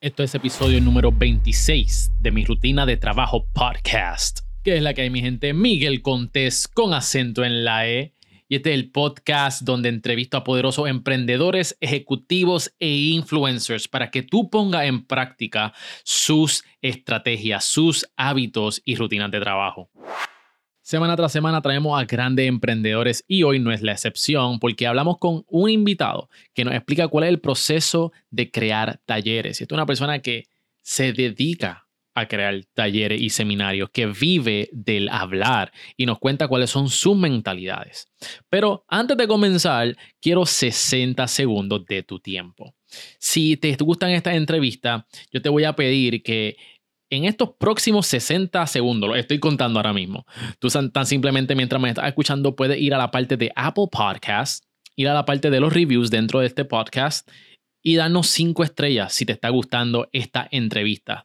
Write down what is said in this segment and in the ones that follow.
Esto es episodio número 26 de mi rutina de trabajo podcast, que es la que hay mi gente Miguel Contés con acento en la E. Y este es el podcast donde entrevisto a poderosos emprendedores, ejecutivos e influencers para que tú pongas en práctica sus estrategias, sus hábitos y rutinas de trabajo. Semana tras semana traemos a grandes emprendedores y hoy no es la excepción porque hablamos con un invitado que nos explica cuál es el proceso de crear talleres. Esta es una persona que se dedica a crear talleres y seminarios, que vive del hablar y nos cuenta cuáles son sus mentalidades. Pero antes de comenzar, quiero 60 segundos de tu tiempo. Si te gustan estas entrevistas, yo te voy a pedir que en estos próximos 60 segundos, lo estoy contando ahora mismo, tú tan simplemente mientras me estás escuchando puedes ir a la parte de Apple Podcast, ir a la parte de los reviews dentro de este podcast y darnos cinco estrellas si te está gustando esta entrevista.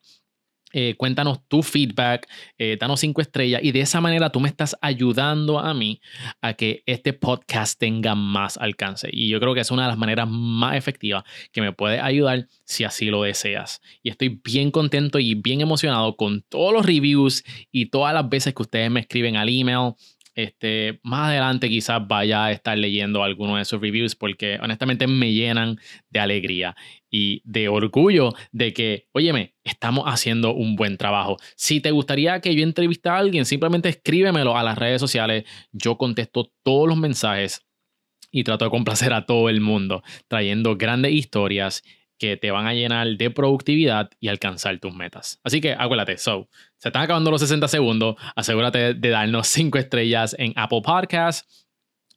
Eh, cuéntanos tu feedback, eh, danos cinco estrellas y de esa manera tú me estás ayudando a mí a que este podcast tenga más alcance. Y yo creo que es una de las maneras más efectivas que me puede ayudar si así lo deseas. Y estoy bien contento y bien emocionado con todos los reviews y todas las veces que ustedes me escriben al email este, más adelante quizás vaya a estar leyendo algunos de esos reviews porque honestamente me llenan de alegría y de orgullo de que, óyeme, estamos haciendo un buen trabajo. Si te gustaría que yo entreviste a alguien, simplemente escríbemelo a las redes sociales. Yo contesto todos los mensajes y trato de complacer a todo el mundo, trayendo grandes historias que te van a llenar de productividad y alcanzar tus metas. Así que acuérdate, so, se están acabando los 60 segundos, asegúrate de darnos 5 estrellas en Apple Podcasts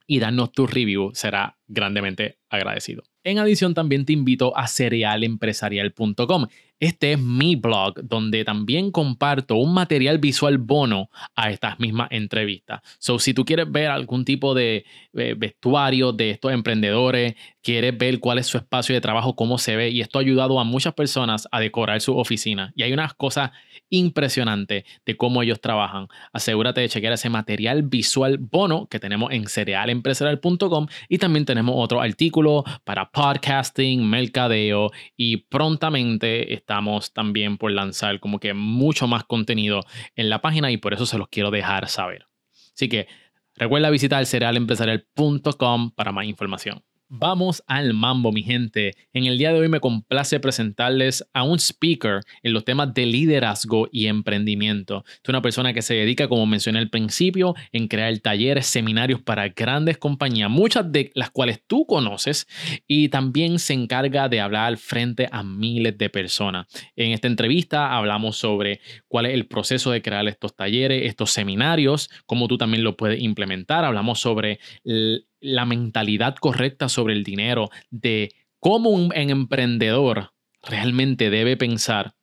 y darnos tu review, será grandemente agradecido. En adición, también te invito a cerealempresarial.com. Este es mi blog donde también comparto un material visual bono a estas mismas entrevistas. So, si tú quieres ver algún tipo de eh, vestuario de estos emprendedores, quieres ver cuál es su espacio de trabajo, cómo se ve, y esto ha ayudado a muchas personas a decorar su oficina. Y hay unas cosas impresionantes de cómo ellos trabajan. Asegúrate de chequear ese material visual bono que tenemos en cerealempresarial.com y también tenemos otro artículo para podcasting, mercadeo y prontamente estamos también por lanzar como que mucho más contenido en la página y por eso se los quiero dejar saber. Así que recuerda visitar cerealempresarial.com para más información. Vamos al mambo, mi gente. En el día de hoy me complace presentarles a un speaker en los temas de liderazgo y emprendimiento. Es una persona que se dedica, como mencioné al principio, en crear talleres, seminarios para grandes compañías, muchas de las cuales tú conoces, y también se encarga de hablar frente a miles de personas. En esta entrevista hablamos sobre cuál es el proceso de crear estos talleres, estos seminarios, cómo tú también lo puedes implementar. Hablamos sobre el la mentalidad correcta sobre el dinero, de cómo un, emprendedor realmente debe pensar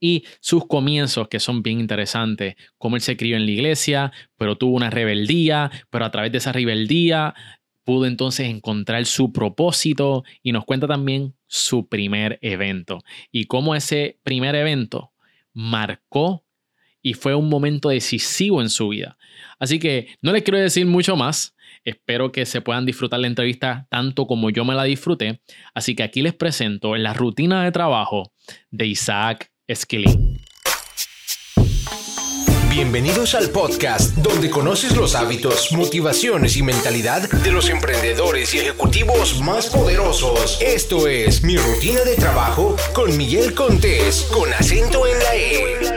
y sus comienzos que son bien interesantes, cómo él se crió en la iglesia, pero tuvo una rebeldía, pero a través de esa rebeldía pudo entonces encontrar su propósito y nos cuenta también su primer evento. Y cómo ese primer evento marcó y fue un momento decisivo en su vida. Así que no les quiero decir mucho más, Espero que se puedan disfrutar la entrevista tanto como yo me la disfruté. Así que aquí les presento la rutina de trabajo de Isaac Esquilín. Bienvenidos al podcast donde conoces los hábitos, motivaciones y mentalidad de los emprendedores y ejecutivos más poderosos. Esto es mi rutina de trabajo con Miguel Contés, con acento en la E.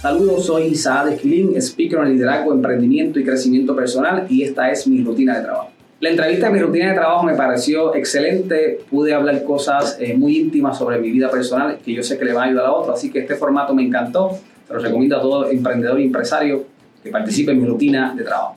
Saludos, soy Isaac Esquilín, speaker en liderazgo, emprendimiento y crecimiento personal y esta es mi rutina de trabajo. La entrevista de mi rutina de trabajo me pareció excelente, pude hablar cosas eh, muy íntimas sobre mi vida personal que yo sé que le va a ayudar a otro, así que este formato me encantó, se lo recomiendo a todo emprendedor y empresario que participe en mi rutina de trabajo.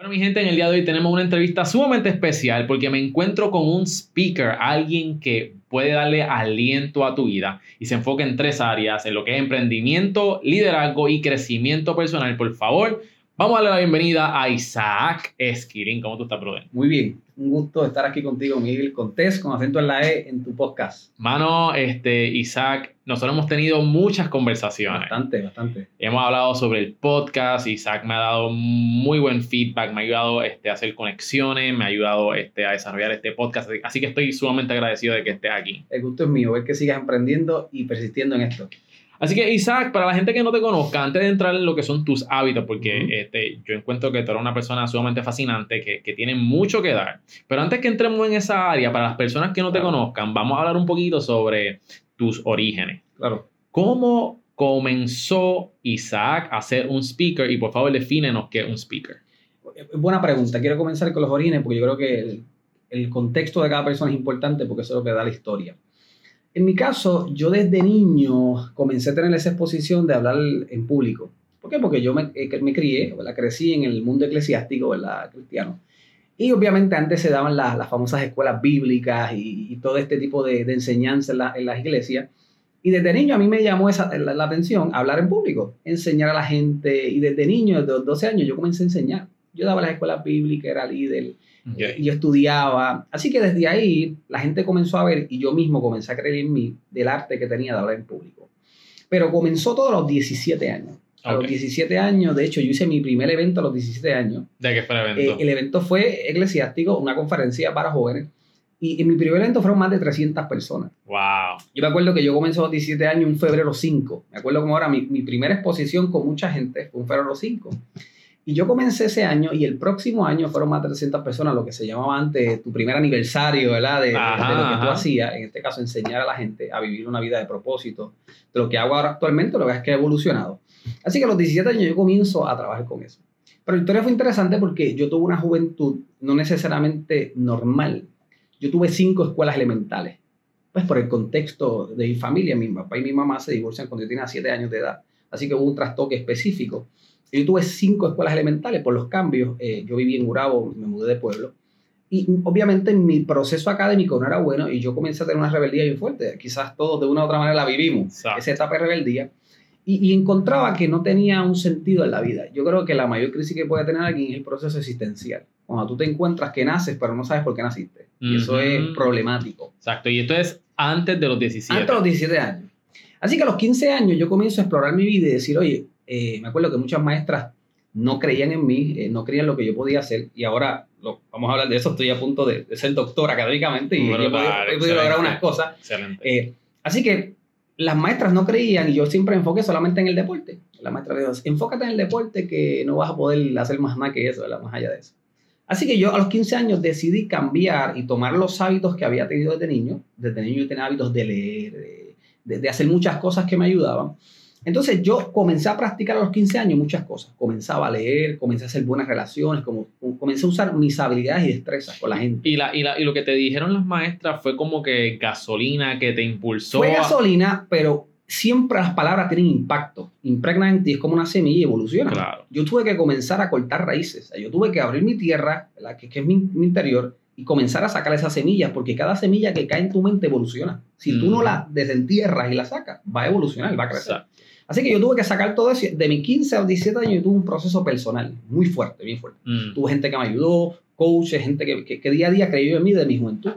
Bueno, mi gente, en el día de hoy tenemos una entrevista sumamente especial porque me encuentro con un speaker, alguien que puede darle aliento a tu vida y se enfoca en tres áreas, en lo que es emprendimiento, liderazgo y crecimiento personal. Por favor, Vamos a darle la bienvenida a Isaac Esquilín. ¿Cómo tú estás, brother? Muy bien. Un gusto estar aquí contigo, Miguel Contés, con acento en la E, en tu podcast. Mano, este, Isaac, nosotros hemos tenido muchas conversaciones. Bastante, bastante. Hemos hablado sobre el podcast. Isaac me ha dado muy buen feedback, me ha ayudado este, a hacer conexiones, me ha ayudado este, a desarrollar este podcast. Así que estoy sumamente agradecido de que estés aquí. El gusto es mío, ver que sigas emprendiendo y persistiendo en esto. Así que, Isaac, para la gente que no te conozca, antes de entrar en lo que son tus hábitos, porque este, yo encuentro que tú eres una persona sumamente fascinante, que, que, tiene mucho que dar. Pero antes que entremos en esa área, para las personas que no te conozcan, vamos a hablar un poquito sobre tus orígenes. Claro. ¿Cómo comenzó Isaac a ser un speaker? Y por favor, defínenos qué es un speaker. Buena pregunta. Quiero comenzar con los orígenes, porque yo creo que el, el contexto de cada persona es importante, porque eso es lo que da la historia. En mi caso, yo desde niño comencé a tener esa exposición de hablar en público. ¿Por qué? Porque yo me, eh, me crié, ¿verdad? crecí en el mundo eclesiástico, ¿verdad? cristiano. Y obviamente antes se daban las, las famosas escuelas bíblicas y, todo este tipo de, enseñanza en, la, en, las iglesias. Y desde niño a mí me llamó esa, la, la, atención hablar en público, enseñar a la gente. Y desde niño, desde 12 años, yo comencé a enseñar. Yo daba las escuelas bíblicas, era líder y yo estudiaba. Así que desde ahí la gente comenzó a ver y yo mismo comencé a creer en mí del arte que tenía de hablar en público. Pero comenzó todo a los 17 años. A los 17 años, de hecho, yo hice mi primer evento a los 17 años. ¿De qué fue el evento? Eh, el evento fue eclesiástico, una conferencia para jóvenes. Y en mi primer evento fueron más de 300 personas. ¡Wow! Yo me acuerdo que yo comencé a los 17 años un febrero 5. Me acuerdo como ahora mi, mi primera exposición con mucha gente fue un febrero 5. Y yo comencé ese año y el próximo año fueron más de 300 personas, lo que se llamaba antes tu primer aniversario, ¿verdad? De, ajá, de lo que tú hacías, en este caso enseñar a la gente a vivir una vida de propósito. De lo que hago ahora actualmente, lo que es que he evolucionado. Así que a los 17 años yo comienzo a trabajar con eso. Pero la historia fue interesante porque yo tuve una juventud no necesariamente normal. Yo tuve cinco escuelas elementales. Pues por el contexto de mi familia, mi papá y mi mamá se divorcian cuando yo tenía 7 años de edad. Así que hubo un trastoque específico. Yo tuve cinco escuelas elementales por los cambios. Eh, yo viví en Urabo, me mudé de pueblo. Y obviamente mi proceso académico no era bueno y yo comencé a tener una rebeldía bien fuerte. Quizás todos de una u otra manera la vivimos, esa etapa de rebeldía. Y, y, encontraba que no tenía un sentido en la vida. Yo creo que la mayor crisis que puede tener alguien es el proceso existencial. Cuando tú te encuentras que naces, pero no sabes por qué naciste. Y eso es problemático. Exacto. Y esto es antes de los 17. Antes de los 17 años. Así que a los 15 años yo comienzo a explorar mi vida y decir, oye, eh, me acuerdo que muchas maestras no creían en mí, eh, no creían lo que yo podía hacer y ahora lo, vamos a hablar de eso, estoy a punto de, ser doctor académicamente y he podido, lograr unas cosas. Eh, así que las maestras no creían y yo siempre enfoqué solamente en el deporte. La maestra dijo, enfócate en el deporte que no vas a poder hacer más nada que eso, más allá de eso. Así que yo a los 15 años decidí cambiar y tomar los hábitos que había tenido desde niño. Desde niño yo tenía hábitos de leer, de, de hacer muchas cosas que me ayudaban. Entonces yo comencé a practicar a los 15 años muchas cosas. Comenzaba a leer, comencé a hacer buenas relaciones, como, comencé a usar mis habilidades y destrezas con la gente. Y, la, y, la, y lo que te dijeron las maestras fue como que gasolina que te impulsó. Fue gasolina, pero siempre las palabras tienen impacto. Impregnan en ti, es como una semilla y evoluciona. Claro. Yo tuve que comenzar a cortar raíces. Yo tuve que abrir mi tierra, que, que es mi, mi, interior, y comenzar a sacar esas semillas, porque cada semilla que cae en tu mente evoluciona. Si tú no la desentierras y la sacas, va a evolucionar, va a crecer. Exacto. Así que yo tuve que sacar todo eso. De mis 15 a los 17 años yo tuve un proceso personal muy fuerte, bien fuerte. Mm. Tuve gente que me ayudó, coaches, gente que, que, que, día a día creyó en mí de mi juventud.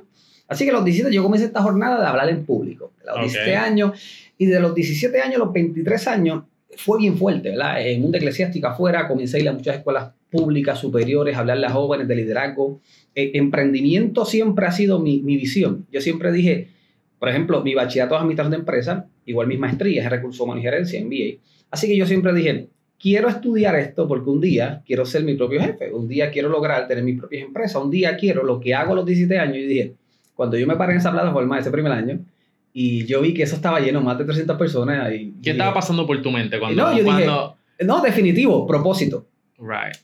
Así que a los 17 yo comencé esta jornada de hablar en público. A los okay. 17 años y de los 17 años a los 23 años fue bien fuerte, ¿verdad? En mundo eclesiástico afuera, comencé a ir a muchas escuelas públicas superiores, a hablarle a jóvenes de liderazgo. Eh, emprendimiento siempre ha sido mi, mi visión. Yo siempre dije, por ejemplo, mi bachillerato es administración de empresas, igual mis maestrías en recursos humanos y gerencia, MBA. Así que yo siempre dije, quiero estudiar esto porque un día quiero ser mi propio jefe, un día quiero lograr tener mis propias empresas, un día quiero lo que hago a los 17 años. Y dije, cuando yo me paré en esa plataforma ese primer año, y yo vi que eso estaba lleno, más de 300 personas. Y, ¿Qué y, estaba pasando por tu mente cuando... No, yo cuando... dije, no, definitivo, propósito. Right.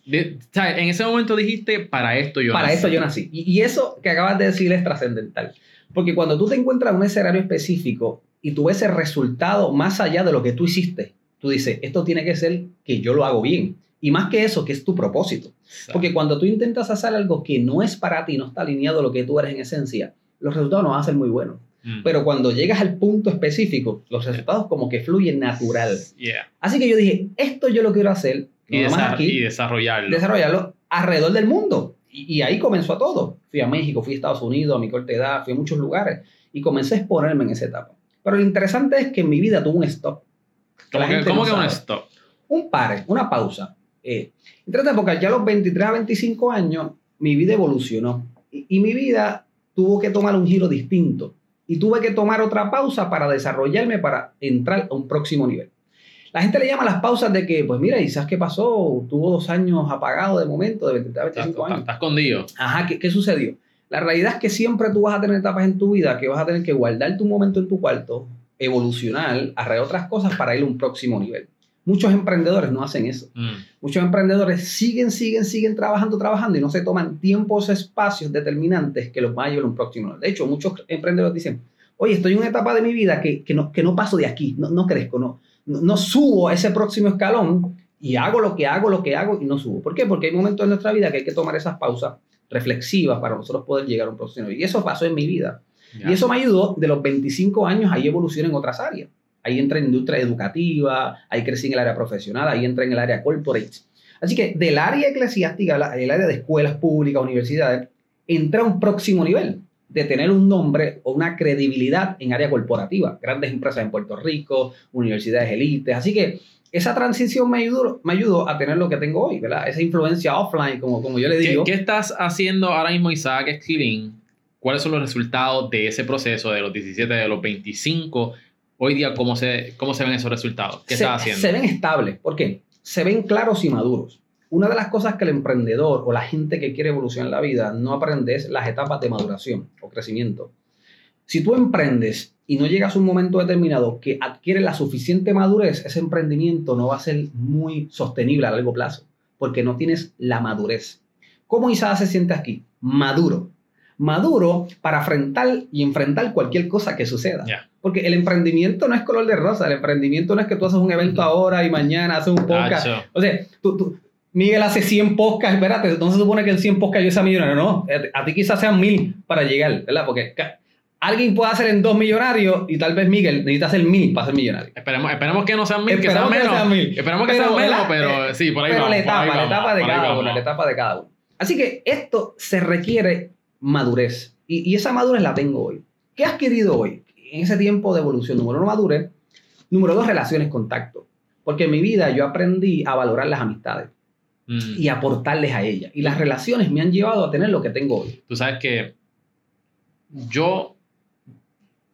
En ese momento dijiste, para esto yo para nací. esto yo nací. Y, y eso que acabas de decir es trascendental. Porque cuando tú te encuentras en un escenario específico y tú ves el resultado más allá de lo que tú hiciste, tú dices, esto tiene que ser que yo lo hago bien. Y más que eso, que es tu propósito. Exacto. Porque cuando tú intentas hacer algo que no es para ti, no está alineado a lo que tú eres en esencia, los resultados no van a ser muy buenos. Mm. Pero cuando llegas al punto específico, los resultados como que fluyen natural. Yeah. Así que yo dije, esto yo lo quiero hacer, y, aquí, y desarrollarlo. desarrollarlo alrededor del mundo. Y, y ahí comenzó todo. Fui a México, fui a Estados Unidos, a mi corta edad, fui a muchos lugares y comencé a exponerme en esa etapa. Pero lo interesante es que en mi vida tuvo un stop. ¿Cómo que, cómo no que un stop? Un pare, una pausa. Eh, entre otras, porque ya a los 23 a 25 años, mi vida evolucionó. Y, y mi vida tuvo que tomar un giro distinto. Y tuve que tomar otra pausa para desarrollarme, para entrar a un próximo nivel. La gente le llama las pausas de que, pues mira, ¿y sabes qué pasó? Tuvo dos años apagado de momento, de 23 a Está, 25 está- años. está escondido. Ajá, ¿qué, qué sucedió? La realidad es que siempre tú vas a tener etapas en tu vida que vas a tener que guardarte un momento en tu cuarto, evolucionar, arreglar otras cosas para ir a un próximo nivel. Muchos emprendedores no hacen eso. Mm. Muchos emprendedores siguen, siguen, siguen trabajando, trabajando y no se toman tiempos, espacios determinantes que los van a llevar a un próximo nivel. De hecho, muchos emprendedores dicen, oye, estoy en una etapa de mi vida que, que, no, que no paso de aquí, no, no crezco, no, no, no subo a ese próximo escalón y hago lo que hago, lo que hago y no subo. ¿Por qué? Porque hay momentos en nuestra vida que hay que tomar esas pausas reflexivas para nosotros poder llegar a un próximo nivel. Y eso pasó en mi vida. Y eso me ayudó de los 25 años, ahí evolucioné en otras áreas. Ahí entré en industria educativa, ahí crecí en el área profesional, ahí entré en el área corporate. Así que del área eclesiástica, el área de escuelas públicas, universidades, entré a un próximo nivel de tener un nombre o una credibilidad en área corporativa. Grandes empresas en Puerto Rico, universidades élites. Así que esa transición me ayudó, me ayudó a tener lo que tengo hoy, ¿verdad? Esa influencia offline, como, como yo le ¿Qué, digo. qué estás haciendo ahora mismo, Isaac Esquilín? ¿Cuáles son los resultados de ese proceso de los 17, de los 25? Hoy día, ¿cómo se, cómo se ven esos resultados? ¿Qué se, estás haciendo? se ven estables. ¿Por qué? Se ven claros y maduros. Una de las cosas que el emprendedor o la gente que quiere evolucionar en la vida no aprende es las etapas de maduración o crecimiento. Si tú emprendes y no llegas a un momento determinado que adquiere la suficiente madurez, ese emprendimiento no va a ser muy sostenible a largo plazo, porque no tienes la madurez. ¿Cómo Isaac se siente aquí? Maduro. Maduro para enfrentar y enfrentar cualquier cosa que suceda. Ya. Porque el emprendimiento no es color de rosa, el emprendimiento no es que tú haces un evento ahora y mañana haces un podcast. O sea, tú, tú- Miguel hace 100 podcasts, espérate, no se supone que en 100 podcasts yo sea millonario, no. A ti quizás sean 1000 para llegar, ¿verdad? Porque alguien puede hacer en dos millonarios y tal vez Miguel necesita hacer 1000 para ser millonario. Esperemos, esperemos que no sean mil, que sean Esperemos que menos. sean mil. Esperemos que Pero, sean menos, pero Eh, sí, por ahí Pero vamos. la etapa, la etapa de cada uno, la etapa de cada uno. Así que esto se requiere madurez. Y, y esa madurez la tengo hoy. ¿Qué he adquirido hoy? En ese tiempo de evolución, número uno, madurez. Número dos, relaciones, contacto. Porque en mi vida yo aprendí a valorar las amistades Mm. y aportarles a ellas. Y las relaciones me han llevado a tener lo que tengo hoy. Tú sabes que yo,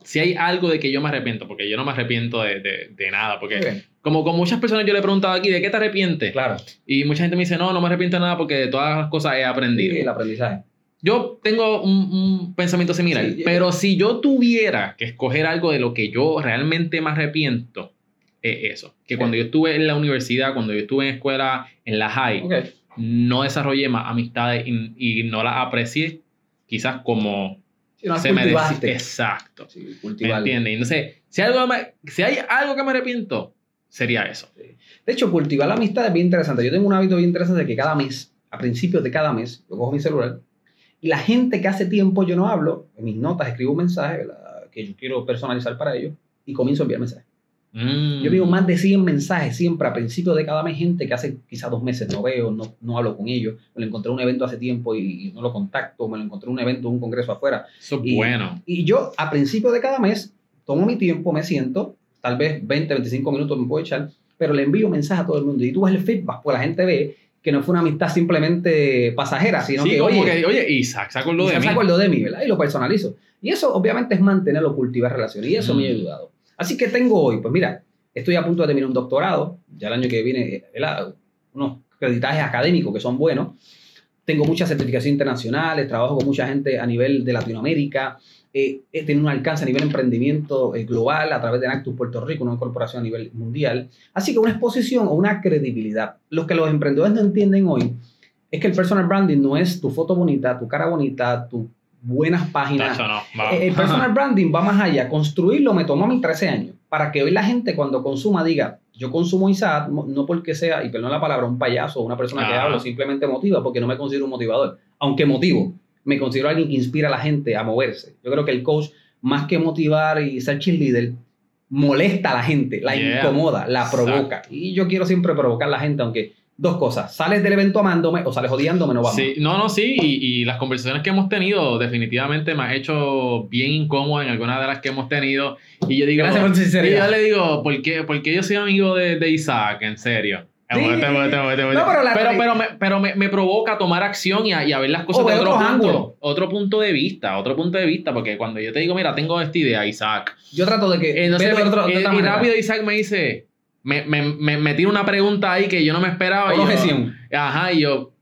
si hay algo de que yo me arrepiento, porque yo no me arrepiento de, de- de nada, porque como con muchas personas yo le he preguntado aquí, ¿de qué te arrepientes? Claro. Y mucha gente me dice, no, no me arrepiento de nada porque de todas las cosas he aprendido. Sí, el aprendizaje. Yo tengo un, un pensamiento similar, Sí, yo- pero si yo tuviera que escoger algo de lo que yo realmente me arrepiento, es eso. Que cuando yo estuve en la universidad, cuando yo estuve en escuela, en la high, no desarrollé más amistades y, y no las aprecié quizás como Si no, se cultivaste. Exacto. Sí, ¿Me cultivar. entiendes? Entonces, si, algo me- si hay algo que me arrepiento, sería eso. De hecho, cultivar la amistad es bien interesante. Yo tengo un hábito bien interesante de que cada mes, a principios de cada mes, yo cojo mi celular y la gente que hace tiempo yo no hablo, en mis notas escribo un mensaje ¿verdad? que yo quiero personalizar para ellos y comienzo a enviar mensajes. Mm. Yo envío más de 100 mensajes siempre a principios de cada mes, gente que hace quizás dos meses no veo, no, no hablo con ellos, me lo encontré en un evento hace tiempo y, y no lo contacto, me lo encontré en un evento, un congreso afuera. Eso es Y- bueno. Y yo a principio de cada mes tomo mi tiempo, me siento, tal vez 20, 25 minutos me puedo echar, pero le envío mensajes a todo el mundo. Y tú ves el feedback, pues la gente ve que no fue una amistad simplemente pasajera, sino sí, que, oye, que, oye, Isaac, se acordó de se mí. acordó de mí, ¿verdad? Y lo personalizo. Y eso obviamente es mantenerlo, cultivar relaciones. Y eso me ha Mm. ayudado. Así que tengo hoy, pues mira, estoy a punto de terminar un doctorado, ya el año que viene, ¿verdad? unos creditajes académicos que son buenos. Tengo muchas certificaciones internacionales, trabajo con mucha gente a nivel de Latinoamérica. Eh, he tenido un alcance a nivel de emprendimiento eh, global a través de Nactus Puerto Rico, una corporación a nivel mundial. Así que una exposición o una credibilidad. Lo que los emprendedores no entienden hoy es que el personal branding no es tu foto bonita, tu cara bonita, tus buenas páginas. No. Eh, El personal branding va más allá. Construirlo me tomó a mí 13 años. Para que hoy la gente cuando consuma diga, yo consumo Isaac, no porque sea, y perdón la palabra, un payaso o una persona que habla, simplemente motiva, porque no me considero un motivador. Aunque motivo, me considero alguien que inspira a la gente a moverse. Yo creo que el coach, más que motivar y ser cheerleader, molesta a la gente, la Yeah. incomoda, la Exacto. provoca. Y yo quiero siempre provocar a la gente, aunque dos cosas. Sales del evento amándome o sales odiándome, no vamos. Sí, no, no, sí, y, y las conversaciones que hemos tenido definitivamente me ha hecho bien incómodo en algunas de las que hemos tenido. Y yo digo, Gracias por tu y sinceridad. yo le digo, ¿por qué, por qué yo soy amigo de, de Isaac? En serio. Sí. No, pero la pero, pero, me, pero me, me provoca tomar acción y a, y a ver las cosas de otro otros punto, ángulos. otro punto de vista, otro punto de vista, porque cuando yo te digo, mira, tengo esta idea, Isaac, Yo trato de que. entonces, verlo de otro- de eh, y rápido Isaac me dice, me, me, me, me tira una pregunta ahí que yo no me esperaba. y yo-. Ajá, y yo,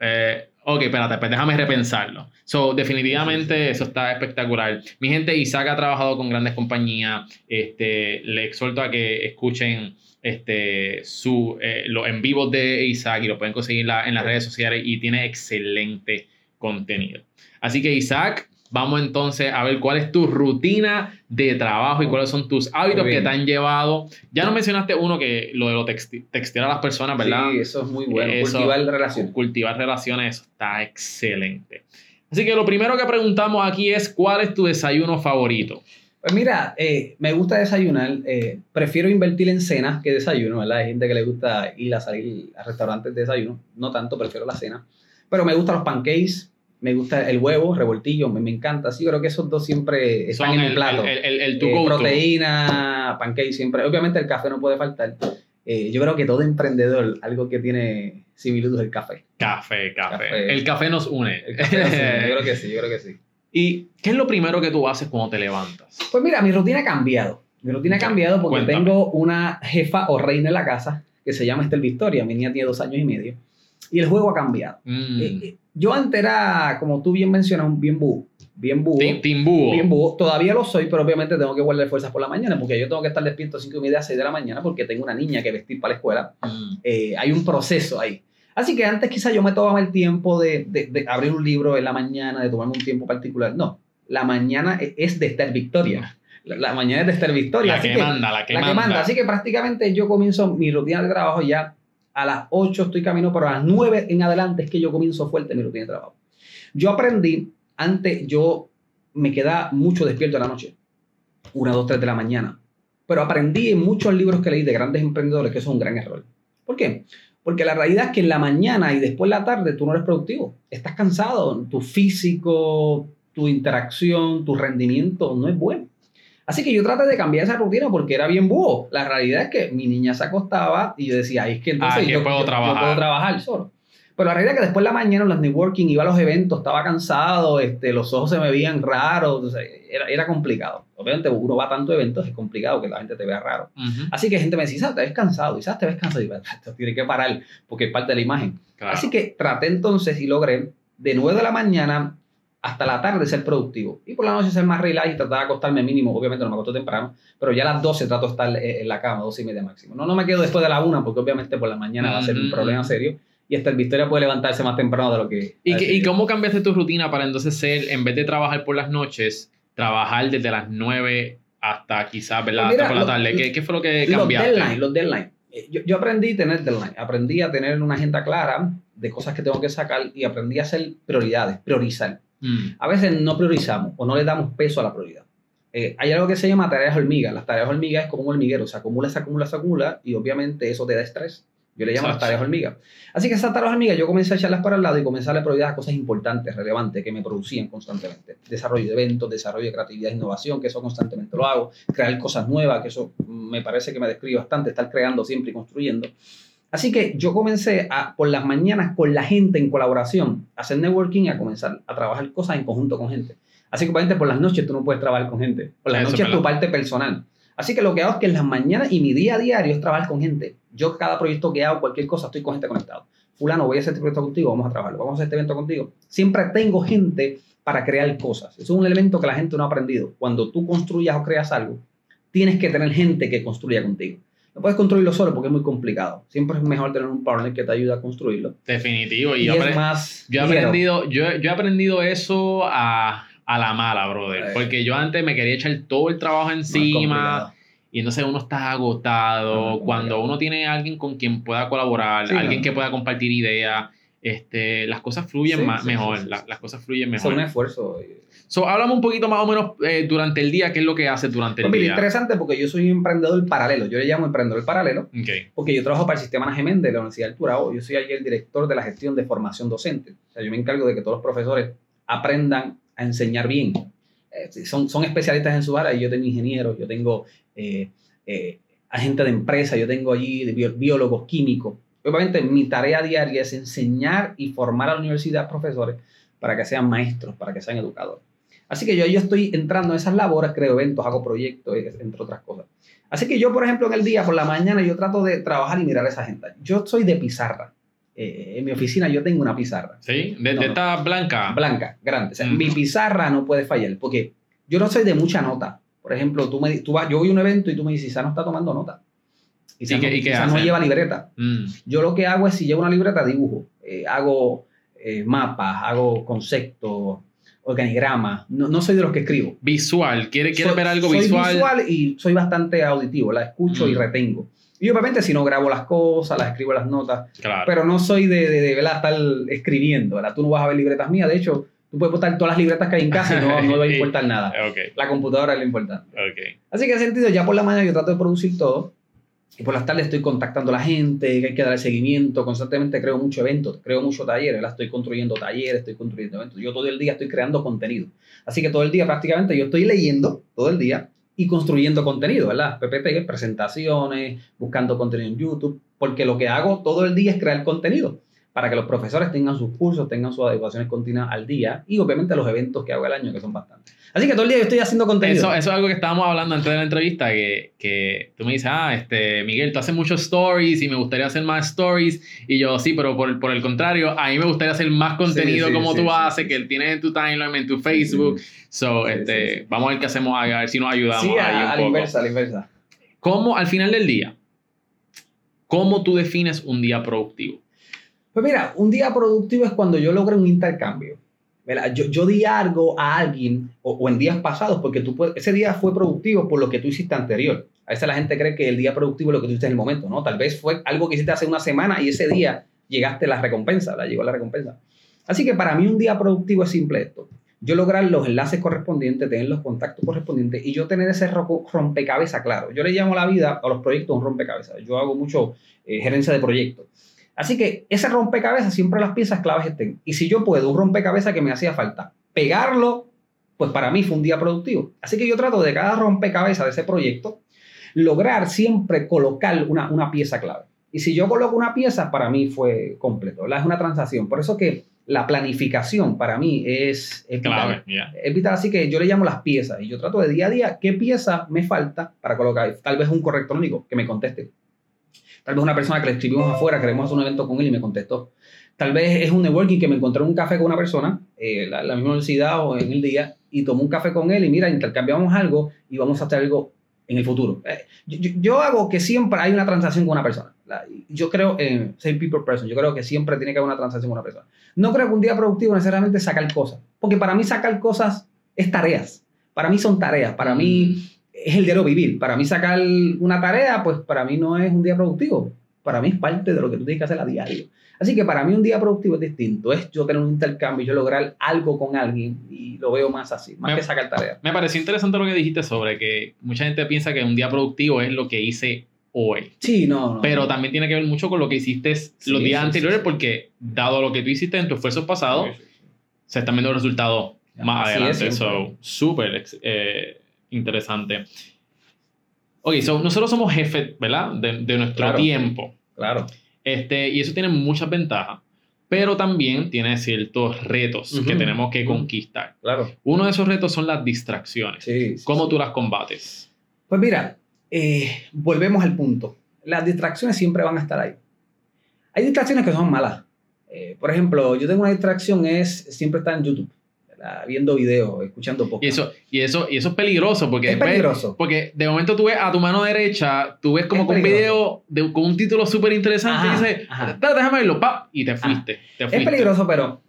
eh, ok, espérate, pues déjame repensarlo. So, definitivamente eso está espectacular. Mi gente, Isaac ha trabajado con grandes compañías. Este, le exhorto a que escuchen este, su, eh, los en vivos de Isaac y lo pueden conseguir la- en las redes sociales y tiene excelente contenido. Así que Isaac, vamos entonces a ver cuál es tu rutina de trabajo y cuáles son tus hábitos que te han llevado. Ya nos mencionaste uno que lo de lo texti- textear a las personas, ¿verdad? Sí, eso es muy bueno. Eso- Cultivar relación. Cultivar relaciones eso está excelente. Así que lo primero que preguntamos aquí es ¿cuál es tu desayuno favorito? Pues mira, eh, me gusta desayunar. eh, prefiero invertir en cenas que desayuno, ¿verdad? Hay gente que le gusta ir a salir a restaurantes de desayuno. No tanto, prefiero la cena. Pero me gustan los pancakes, me gusta el huevo, revoltillo, me, me encanta. Sí, creo que esos dos siempre están Son en el, plato. el, el, el Eh, proteína, pancake siempre. Obviamente el café no puede faltar. Eh, yo creo que todo emprendedor, algo que tiene similitud es el café. Café, café, Café. El café nos une. El café yo creo que sí, yo creo que sí. ¿Y qué es lo primero que tú haces cuando te levantas? Pues mira, mi rutina ha cambiado. Mi rutina ha cambiado porque cuéntame. tengo una jefa o reina en la casa que se llama Estel Victoria. Mi niña tiene dos años y medio. Y el juego ha cambiado. Mm. Eh, eh, yo antes era, como tú bien mencionas, un bien búho. Bien búho. Tim- Timbúo. Bien búho. Todavía lo soy, pero obviamente tengo que guardar fuerzas por la mañana porque yo tengo que estar despierto a 5 y media, 6 de la mañana porque tengo una niña que vestir para la escuela. Mm. Eh, hay un proceso ahí. Así que antes quizás yo me tomaba el tiempo de, de- de abrir un libro en la mañana, de tomarme un tiempo particular. No, la mañana e- es de Esther Victoria. La, la mañana es de Esther Victoria. La así que manda, la que la que manda. manda. Así que prácticamente yo comienzo mi rutina de trabajo ya a las 8 estoy camino, pero a las 9 en adelante es que yo comienzo fuerte mi rutina de trabajo. Yo aprendí, antes yo me quedaba mucho despierto en la noche, una, dos, tres de la mañana, pero aprendí en muchos libros que leí de grandes emprendedores que eso es un gran error. ¿Por qué? Porque la realidad es que en la mañana y después en la tarde tú no eres productivo. Estás cansado, tu físico, tu interacción, tu rendimiento no es bueno. Así que yo traté de cambiar esa rutina porque era bien búho. La realidad es que mi niña se acostaba y yo decía, ay, es que entonces Ah, yo, puedo yo- yo trabajar. puedo trabajar solo. Pero la realidad es que después de la mañana en los networking iba a los eventos, estaba cansado, este, los ojos se me veían raros, era, era complicado. Obviamente uno va a tantos eventos, es complicado que la gente te vea raro. Así que gente me decía, "Isaac, te ves cansado, Isaac, te ves cansado. Y yo, esto tiene que parar porque es parte de la imagen. claro. Así que traté entonces y logré de 9 de la mañana hasta la tarde ser productivo. Y por la noche ser más relax y tratar de acostarme mínimo. Obviamente no me acuesto temprano, pero ya a las 12 trato de estar eh, en la cama, 12 y media máximo. No, no me quedo después de la 1 porque obviamente por la mañana va a ser un Ujú, problema serio. Y hasta el Victoria puede levantarse más temprano de lo que... ¿Y, ese ¿Y cómo cambiaste tu rutina para entonces ser, en vez de trabajar por las noches, trabajar desde las 9 hasta quizás, ¿verdad? Pues mira, hasta por la lo- tarde? ¿Qué, qué fue lo que los cambiaste? deadlines, los deadlines. Eh, Yo, yo aprendí a tener deadline, aprendí a tener una agenda clara de cosas que tengo que sacar y aprendí a hacer prioridades, priorizar. Mm, A veces no priorizamos o no le damos peso a la prioridad. Eh, hay algo que se llama tareas hormigas. Las tareas hormigas es como un hormiguero, se acumula, se acumula, se acumula y obviamente eso te da estrés. Yo le llamo las Exacto. tareas hormigas. Así que esas tareas hormigas yo comencé a echarlas para el lado y comencé a darle prioridad a cosas importantes, relevantes, que me producían constantemente. Desarrollo de eventos, desarrollo de creatividad innovación, que eso constantemente lo hago. Crear cosas nuevas, que eso me parece que me describe bastante, estar creando siempre y construyendo. Así que yo comencé a, por las mañanas con la gente en colaboración, a hacer networking y a comenzar a trabajar cosas en conjunto con gente. Así que obviamente por las noches tú no puedes trabajar con gente. Por las Eso noches es tu parte personal. Así que lo que hago es que en las mañanas y mi día a diario es trabajar con gente. Yo cada proyecto que hago, cualquier cosa, estoy con gente conectado. Fulano, voy a hacer este proyecto contigo, vamos a trabajarlo. Vamos a hacer este evento contigo. Siempre tengo gente para crear cosas. Eso es un elemento que la gente no ha aprendido. Cuando tú construyas o creas algo, tienes que tener gente que construya contigo. No puedes construirlo solo porque es muy complicado. Siempre es mejor tener un partner que te ayude a construirlo. definitivo. Y, Y, yo, es más yo he aprendido, yo, yo he aprendido eso a, a la mala, brother. Eh. Porque yo antes me quería echar todo el trabajo encima. Y entonces uno está no, agotado. no, Cuando uno tiene a alguien con quien pueda colaborar, Sí, alguien que pueda compartir ideas, este, las cosas fluyen Sí, más, sí, mejor. la- las cosas fluyen Es un mejor. esfuerzo. So, háblame un poquito más o menos eh, durante el día, qué es lo que haces durante Pues el mira, día. interesante porque yo soy un emprendedor paralelo. Yo le llamo emprendedor paralelo Ok. porque yo trabajo para el sistema Gemen de la Universidad del Turao. Yo soy allí el director de la gestión de formación docente. O sea, yo me encargo de que todos los profesores aprendan a enseñar bien. Eh, son, son especialistas en su área. Yo tengo ingenieros, yo tengo eh, eh, agentes de empresa, yo tengo allí de biólogos, químicos. Obviamente mi tarea diaria es enseñar y formar a la universidad profesores para que sean maestros, para que sean educadores. Así que yo, yo estoy entrando en esas labores, creo eventos, hago proyectos, entre otras cosas. Así que yo, por ejemplo, en el día, por la mañana, yo trato de trabajar y mirar esa agenda. Yo soy de pizarra. Eh, en mi oficina yo tengo una pizarra ¿Sí? De, No, de no. esta blanca. blanca, grande. O sea, Ujú. mi pizarra no puede fallar porque yo no soy de mucha nota. Por ejemplo, tú me, tú vas, yo voy a un evento y tú me dices, Isa no está tomando nota. ¿Y qué- no, y qué Isa no lleva libreta. Mm. Yo lo que hago es, si llevo una libreta, dibujo. Eh, hago eh, mapas, hago conceptos, organigramas. No, no soy de los que escribo. Visual. ¿Quiere, quiere Soy- ver algo soy visual? y soy bastante auditivo. La escucho y Mm. retengo. Y obviamente si no grabo las cosas, las escribo las notas, Claro. pero no soy de, de, de, estar escribiendo. ¿verdad? Tú no vas a ver libretas mías. De hecho, tú puedes botar todas las libretas que hay en casa y no, no va a importar nada. La computadora es lo importante. Así que en ese sentido, ya por la mañana yo trato de producir todo. Y por las tardes estoy contactando a la gente, que hay que darle seguimiento. Constantemente creo mucho eventos, creo mucho talleres. ¿verdad? Estoy construyendo talleres, estoy construyendo eventos. Yo todo el día estoy creando contenido. Así que todo el día prácticamente yo estoy leyendo todo el día y construyendo contenido, ¿verdad? PPT, presentaciones, buscando contenido en YouTube, porque lo que hago todo el día es crear contenido para que los profesores tengan sus cursos, tengan sus adecuaciones continuas al día y obviamente los eventos que hago al año, que son bastantes. Así que todo el día yo estoy haciendo contenido. Eso, eso es algo que estábamos hablando antes de la entrevista, que, que tú me dices, ah, este, Miguel, tú haces muchos stories y me gustaría hacer más stories. Y yo, sí, pero por, por el contrario, a mí me gustaría hacer más contenido sí, como sí, tú sí, haces, sí, que sí. tienes en tu timeline, en tu Facebook. So, Sí, este, sí, sí. vamos a ver qué hacemos, a ver si nos ayudamos Sí, ahí a, un a la poco. inversa, a la inversa. ¿Cómo, al final del día, cómo tú defines un día productivo? Pues mira, un día productivo es cuando yo logro un intercambio. ¿verdad? Yo, yo di algo a alguien, o, en días pasados, porque tú ese día fue productivo por lo que tú hiciste anterior. A veces la gente cree que el día productivo es lo que tú hiciste en el momento, ¿no? Tal vez fue algo que hiciste hace una semana y ese día llegaste la recompensa, la llegó la recompensa. Así que para mí un día productivo es simple esto. Yo lograr los enlaces correspondientes, tener los contactos correspondientes y yo tener ese ro- rompecabezas claro. Yo le llamo a la vida a los proyectos un rompecabezas. Yo hago mucho eh, gerencia de proyectos. Así que ese rompecabezas siempre las piezas claves estén. Y si yo puedo, un rompecabezas que me hacía falta, pegarlo, pues para mí fue un día productivo. Así que yo trato de cada rompecabezas de ese proyecto, lograr siempre colocar una, una pieza clave. Y si yo coloco una pieza, para mí fue completo, ¿verdad? Es una transacción. Por eso que la planificación para mí es, es vital. Clave. Es vital, así que yo le llamo las piezas y yo trato de día a día qué pieza me falta para colocar. Tal vez un correo electrónico que me conteste. Tal vez una persona que le escribimos afuera, queremos hacer un evento con él y me contestó. Tal vez es un networking que me encontré en un café con una persona, eh, la, misma universidad o en el día, y tomó un café con él y mira, intercambiamos algo y vamos a hacer algo en el futuro. Eh, yo, yo- hago que siempre hay una transacción con una persona. La- yo creo en same people person. Yo creo que siempre tiene que haber una transacción con una persona. No creo que un día productivo necesariamente es sacar cosas. Porque para mí sacar cosas es tareas. Para mí son tareas. Para mí es el diario vivir. Para mí sacar una tarea, pues para mí no es un día productivo. Para mí es parte de lo que tú tienes que hacer a diario. Así que para mí un día productivo es distinto. Es yo tener un intercambio, yo lograr algo con alguien y lo veo más así, más Me- que sacar tareas. Me pareció interesante lo que dijiste sobre que mucha gente piensa que un día productivo es lo que hice hoy. Sí, no, no. Pero también tiene que ver mucho con lo que hiciste Sí, los días sí, anteriores, sí, porque dado lo que tú hiciste en tus esfuerzos pasados, se están viendo resultados más Así adelante. es, So, súper eh, interesante. Ok, so nosotros somos jefes, ¿verdad? De, de nuestro Claro. tiempo. Claro. Este, y eso tiene muchas ventajas, pero también tiene ciertos retos que tenemos que conquistar. Claro. Uno de esos retos son las distracciones. Sí. sí, ¿Cómo sí. tú las combates? Pues mira, eh, volvemos al punto. Las distracciones siempre van a estar ahí. Hay distracciones que son malas. Eh, por ejemplo, yo tengo una distracción, es siempre estar en YouTube. Viendo videos, escuchando Y podcast. eso, y eso, y eso es peligroso porque es después- peligroso. Porque de momento tú ves a tu mano derecha, tú ves como Es que un video de, con un título súper interesante y dices, ajá. "Espera, déjame verlo, ¡pap! y te fuiste. te Es fuiste. peligroso, pero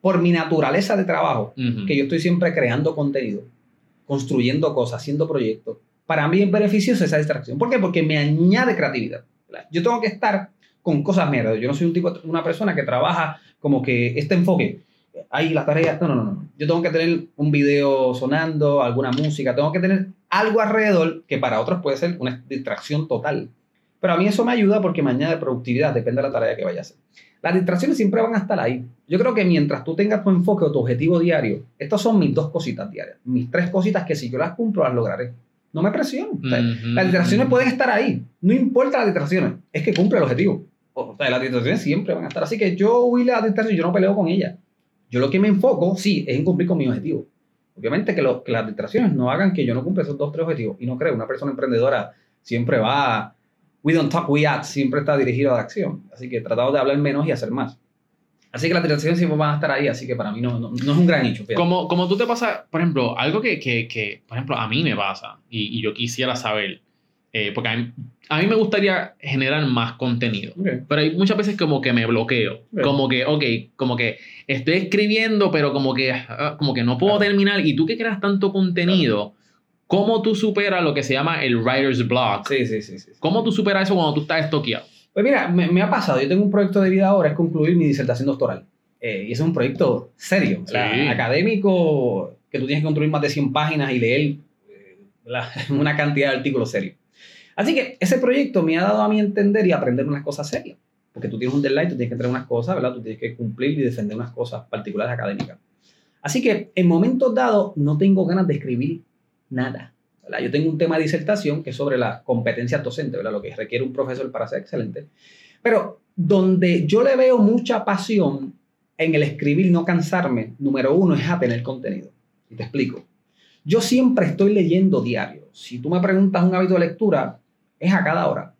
por mi naturaleza de trabajo, Ujú. que yo estoy siempre creando contenido, construyendo cosas, haciendo proyectos, para mí es beneficioso esa distracción. ¿Por qué? Porque me añade creatividad. Yo tengo que estar con cosas mierdas. Yo no soy un tipo, una persona que trabaja como que este enfoque. Ahí la tarea. No, no, no. Yo tengo que tener un video sonando, alguna música. Tengo que tener algo alrededor que para otros puede ser una distracción total. Pero a mí eso me ayuda porque me añade productividad, depende de la tarea que vaya a hacer. Las distracciones siempre van a estar ahí. Yo creo que mientras tú tengas tu enfoque o tu objetivo diario, estas son mis dos cositas diarias. Mis tres cositas que si yo las cumplo, las lograré. No me presiono. O sea, Las distracciones pueden estar ahí. No importa las distracciones. Es que cumple el objetivo. O sea, las distracciones siempre van a estar. Así que yo huí las distracciones, yo no peleo con ellas. Yo lo que me enfoco, sí, es en cumplir con mi objetivo. Obviamente que, lo, que las distracciones no hagan que yo no cumpla esos dos, tres objetivos. Y no creo, una persona emprendedora siempre va We Don't Talk, We Act siempre está dirigido a la acción. Así que tratamos de hablar menos y hacer más. Así que las distracciones siempre van a estar ahí, así que para mí no, no, no es un gran nicho. Como, como tú te pasa, por ejemplo, algo que, que, que por ejemplo, a mí me pasa y, y yo quisiera saber, eh, porque a mí, a mí, me gustaría generar más contenido, Okay. pero hay muchas veces como que me bloqueo, Okay. como que, ok, como que estoy escribiendo, pero como que, ah, como que no puedo Claro. terminar y tú que creas tanto contenido, ¿cómo tú superas lo que se llama el writer's block? Sí, sí, sí, sí. ¿Cómo tú superas eso cuando tú estás estoqueado? Pues mira, me, me ha pasado. Yo tengo un proyecto de vida ahora, es concluir mi disertación doctoral. Eh, y es un proyecto serio. Sí. académico, que tú tienes que construir más de 100 páginas y leer eh, ¿verdad? una cantidad de artículos serios. Así que ese proyecto me ha dado a mí entender y aprender unas cosas serias. Porque tú tienes un deadline, tú tienes que entregar unas cosas, ¿verdad? Tú tienes que cumplir y defender unas cosas particulares académicas. Así que en momentos dados no tengo ganas de escribir nada. ¿verdad? Yo tengo un tema de disertación que es sobre la competencia docente, ¿verdad? lo que requiere un profesor para ser excelente. Pero donde yo le veo mucha pasión en el escribir no cansarme, número uno, es a tener contenido. Y te explico. Yo siempre estoy leyendo diario. Si tú me preguntas un hábito de lectura, es a cada hora.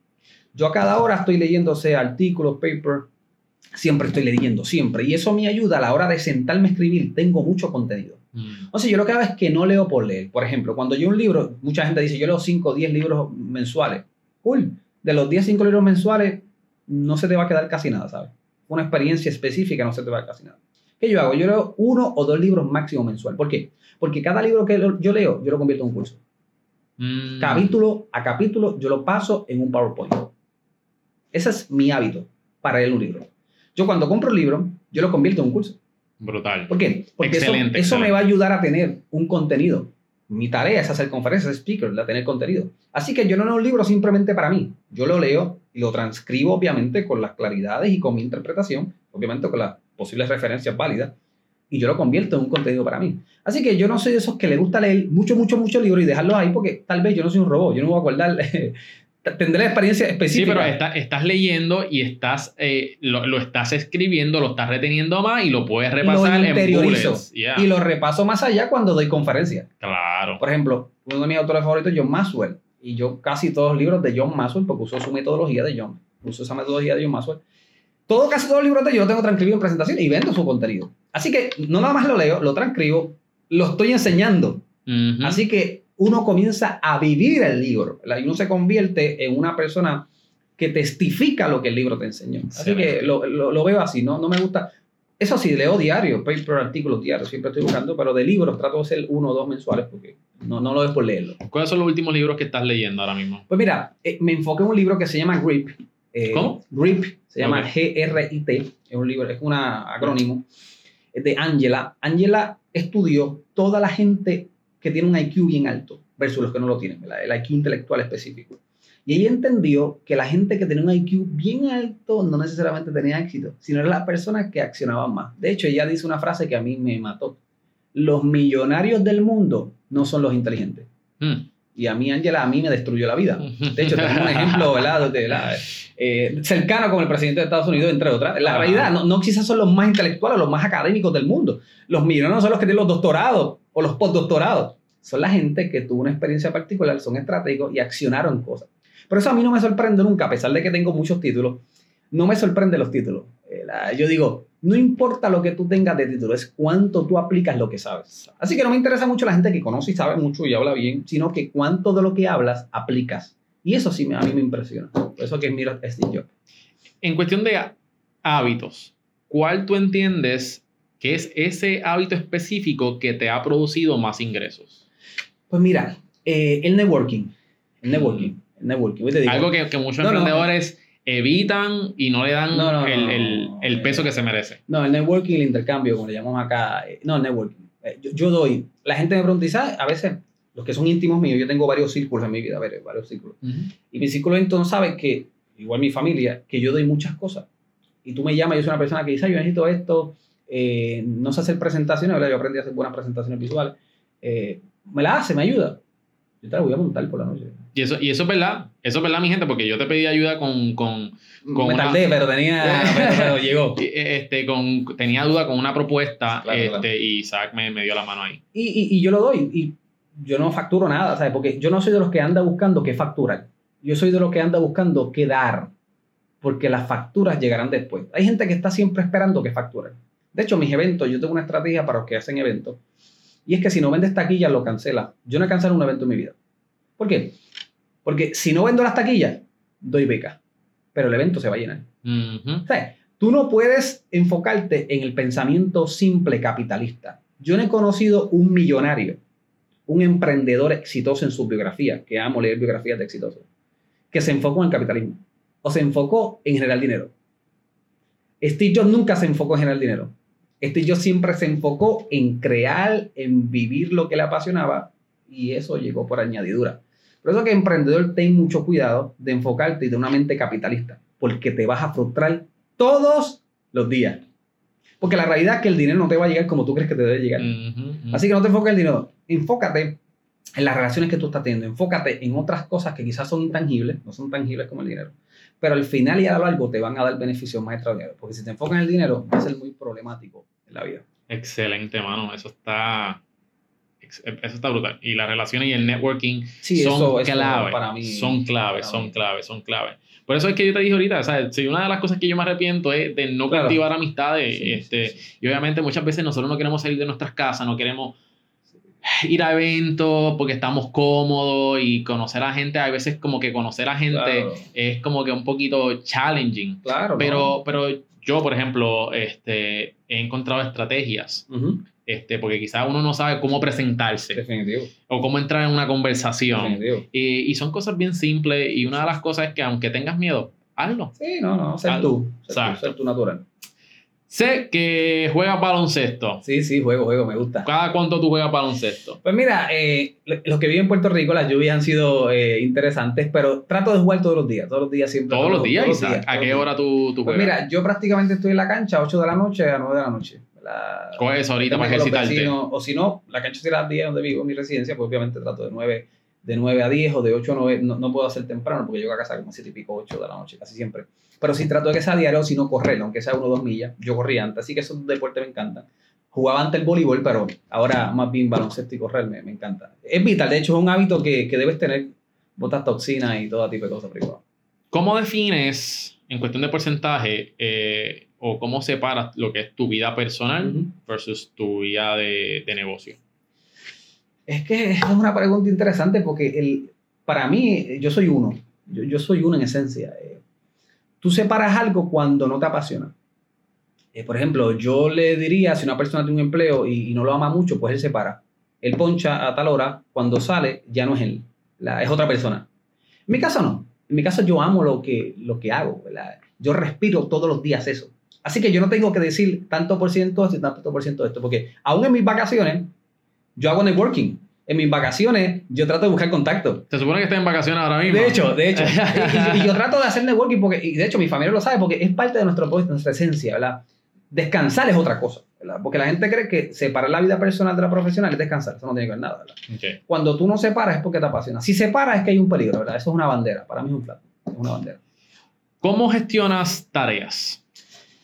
Yo a cada hora estoy leyendo, sea artículos, paper, siempre estoy leyendo, siempre. Y eso me ayuda a la hora de sentarme a escribir. Tengo mucho contenido. Mm. O sea, yo lo que hago es que no leo por leer. Por ejemplo, cuando yo un libro, mucha gente dice, yo leo 5 o 10 libros mensuales. Cool. De los 10, 5 libros mensuales, no se te va a quedar casi nada, ¿sabes? Una experiencia específica no se te va a quedar casi nada. ¿Qué yo hago? Yo leo uno o dos libros máximo mensual. ¿Por qué? Porque cada libro que yo leo, yo lo convierto en un curso. Mm. Capítulo a capítulo, yo lo paso en un PowerPoint. Ese es mi hábito para leer un libro. Yo cuando compro un libro, yo lo convierto en un curso. Brutal. ¿Por qué? Porque eso- Excelente, eso, me excelente. va a ayudar a tener un contenido. Mi tarea es hacer conferencias, speaker, a tener contenido. Así que yo no leo un libro simplemente para mí. Yo lo leo y lo transcribo, obviamente, con las claridades y con mi interpretación, obviamente con las posibles referencias válidas, y yo lo convierto en un contenido para mí. Así que yo no soy de esos que le gusta leer mucho, mucho, mucho libro y dejarlos ahí porque tal vez yo no soy un robot, yo no me voy a acordar, tendré la experiencia Sí, específica. pero está- estás leyendo y estás eh, lo, lo estás escribiendo, lo estás reteniendo más y lo puedes repasar lo en interiorizo bullets. Yeah, y lo repaso más allá cuando doy conferencias. Claro. Por ejemplo, uno de mis autores favoritos es John Maxwell. Y yo casi todos los libros de John Maxwell, porque uso su metodología de John, uso esa metodología de John Maxwell. Todo, casi todos los libros de yo lo tengo transcribido en presentación y vendo su contenido. Así que no nada más lo leo, lo transcribo, lo estoy enseñando. Ujú. Así que uno comienza a vivir el libro. Y uno se convierte en una persona que testifica lo que el libro te enseñó. Así Excelente. que lo, lo- lo veo así, ¿no? no me gusta. Eso sí, leo diario, paper, artículos diarios, siempre estoy buscando, pero de libros trato de ser uno o dos mensuales porque no, no lo es por leerlo. ¿Cuáles son los últimos libros que estás leyendo ahora mismo? Pues mira, eh, me enfoqué en un libro que se llama GRIP. Eh, ¿Cómo? GRIP, se llama Ok. G-R-I-T, es un libro, es un acrónimo, es de Angela. Angela estudió toda la gente que tiene un IQ bien alto versus los que no lo tienen, ¿verdad? el IQ intelectual específico. Y ella entendió que la gente que tenía un IQ bien alto no necesariamente tenía éxito, sino era las personas que accionaban más. De hecho, ella dice una frase que a mí me mató. Los millonarios del mundo no son los inteligentes. Mm. Y a mí, Angela, a mí me destruyó la vida. De hecho, tenemos un ejemplo ¿verdad? De la- eh, cercano con el presidente de Estados Unidos, entre otras. La realidad, no, no quizás son los más intelectuales, los más académicos del mundo. Los millonarios no son los que tienen los doctorados o los postdoctorados. Son la gente que tuvo una experiencia particular, son estratégicos y accionaron cosas. Por eso a mí no me sorprende nunca, a pesar de que tengo muchos títulos, no me sorprende los títulos. Yo digo, no importa lo que tú tengas de título, es cuánto tú aplicas lo que sabes. Así que no me interesa mucho la gente que conoce y sabe mucho y habla bien, sino que cuánto de lo que hablas aplicas. Y eso sí me- a mí me impresiona. Por eso que miro a Steve Jobs. En cuestión de hábitos, ¿cuál tú entiendes que es ese hábito específico que te ha producido más ingresos? Pues mira, eh, el networking. El networking. El networking. Algo que, que muchos No, no. emprendedores evitan y no le dan No, no, el, el- el peso que se merece. No, el networking, el intercambio, como le llamamos acá. eh, no, el networking. Eh, yo, yo doy. La gente me pregunta. A veces, los que son íntimos míos, yo tengo varios círculos en mi vida, varios círculos. Y mi círculo íntimo sabe que, igual mi familia, que yo doy muchas cosas. Y tú me llamas, yo soy una persona que dice, "Ay, yo necesito esto, eh, no sé hacer presentaciones, ¿verdad? Yo aprendí a hacer buenas presentaciones visuales. Eh, me la hace, me ayuda. Yo te la voy a montar por la noche. Y eso, y eso es verdad, eso es verdad, mi gente, porque yo te pedí ayuda con, con, Con me una- tardé, pero tenía, pero, pero llegó. este, con, tenía duda con una propuesta, Claro, este, claro. y Isaac me, me dio la mano ahí. Y, y, y yo lo doy. Y yo no facturo nada, ¿sabes? Porque yo no soy de los que anda buscando qué facturar. Yo soy de los que anda buscando qué dar. Porque las facturas llegarán después. Hay gente que está siempre esperando que facturen. De hecho, mis eventos, yo tengo una estrategia para los que hacen eventos. Y es que si no vendes taquillas, lo cancela. Yo no he cancelado un evento en mi vida. ¿Por qué? Porque si no vendo las taquillas, doy beca. Pero el evento se va a llenar. O sea, tú no puedes enfocarte en el pensamiento simple capitalista. Yo no he conocido un millonario, un emprendedor exitoso en su biografía, que amo leer biografías de exitosos, que se enfocó en el capitalismo o se enfocó en generar dinero. Steve Jobs nunca se enfocó en generar dinero. Steve Jobs siempre se enfocó en crear, en vivir lo que le apasionaba y eso llegó por añadidura. Por eso que emprendedor, ten mucho cuidado de enfocarte de una mente capitalista, porque te vas a frustrar todos los días. Porque la realidad es que el dinero no te va a llegar como tú crees que te debe llegar. Así que no te enfoques en el dinero, enfócate en las relaciones que tú estás teniendo, enfócate en otras cosas que quizás son intangibles, no son tangibles como el dinero, pero al final y a lo largo te van a dar beneficios más extraordinarios, porque si te enfocas en el dinero va a ser muy problemático en la vida. Excelente, mano. Eso está, eso está brutal. Y las relaciones y el networking Sí, son eso- eso clave. para mí- son clave, para son mí. clave, son clave. Por eso es que yo te dije ahorita, ¿sabes? Si una de las cosas que yo me arrepiento es de no Claro. cultivar amistades. Sí, este, sí. Y obviamente muchas veces nosotros no queremos salir de nuestras casas, no queremos ir a eventos porque estamos cómodos y conocer a gente, a veces como que conocer a gente Claro. es como que un poquito challenging. Claro. ¿no? Pero, pero yo, por ejemplo, este, he encontrado estrategias, Ujú, este, porque quizás uno no sabe cómo presentarse Definitivo. o cómo entrar en una conversación. definitivo. Y, y son cosas bien simples y una de las cosas es que aunque tengas miedo, hazlo. Sí, no, no, ser tú, ser tú, Exacto. ser tú natural. Sé que juegas baloncesto. Sí, sí, juego, juego, me gusta. ¿Cada cuánto tú juegas baloncesto? Pues mira, eh, los que viven en Puerto Rico, las lluvias han sido eh, interesantes, pero trato de jugar todos los días, todos los días siempre. Todos los días, todos Isaac. ¿A qué hora tú, tú Pues juegas? mira, yo prácticamente estoy en la cancha a 8 de la noche a 9 de la noche. La- Coge eso ahorita para con ejercitarte. vecinos, O si no, la cancha será a las 10 donde vivo, mi residencia, pues obviamente trato de 9, de 9 a 10 o de 8 a 9. No, no puedo hacer temprano porque llego a casa como 7 y pico, 8 de la noche, casi siempre. Pero sí trato de que sea diario, si no correr, aunque sea 1 o 2 millas. Yo corría antes, así que esos deportes me encantan. Jugaba antes el voleibol, pero ahora más bien baloncesto y correr me, me encanta. Es vital, de hecho es un hábito que, que debes tener. Botas toxinas y todo tipo de cosas igual. ¿Cómo defines, en cuestión de porcentaje, eh, o cómo separas lo que es tu vida personal versus tu vida de, de negocio? Es que es una pregunta interesante porque el, para mí yo soy uno. Yo, yo soy uno en esencia. Eh, tú separas algo cuando no te apasiona. Eh, por ejemplo, yo le diría, si una persona tiene un empleo y, y no lo ama mucho, pues él se para. Él poncha a tal hora, cuando sale ya no es él, la- es otra persona. En mi caso no. En mi caso yo amo lo que, lo que hago. ¿verdad? Yo respiro todos los días eso. Así que yo no tengo que decir tanto por ciento esto tanto por ciento esto, porque aún en mis vacaciones yo hago networking. En mis vacaciones yo trato de buscar contacto. Se supone que estás en vacaciones ahora mismo. De hecho, de hecho. y, y yo trato de hacer networking porque, y de hecho mi familia lo sabe porque es parte de nuestro, de nuestra esencia, ¿verdad? Descansar es otra cosa, ¿verdad? Porque la gente cree que separar la vida personal de la profesional es descansar. Eso no tiene que ver nada, ¿verdad? Ok. Cuando tú no separas es porque te apasiona. Si separas es que hay un peligro, ¿verdad? Eso es una bandera. Para mí es un flat. Es una bandera. ¿Cómo gestionas tareas?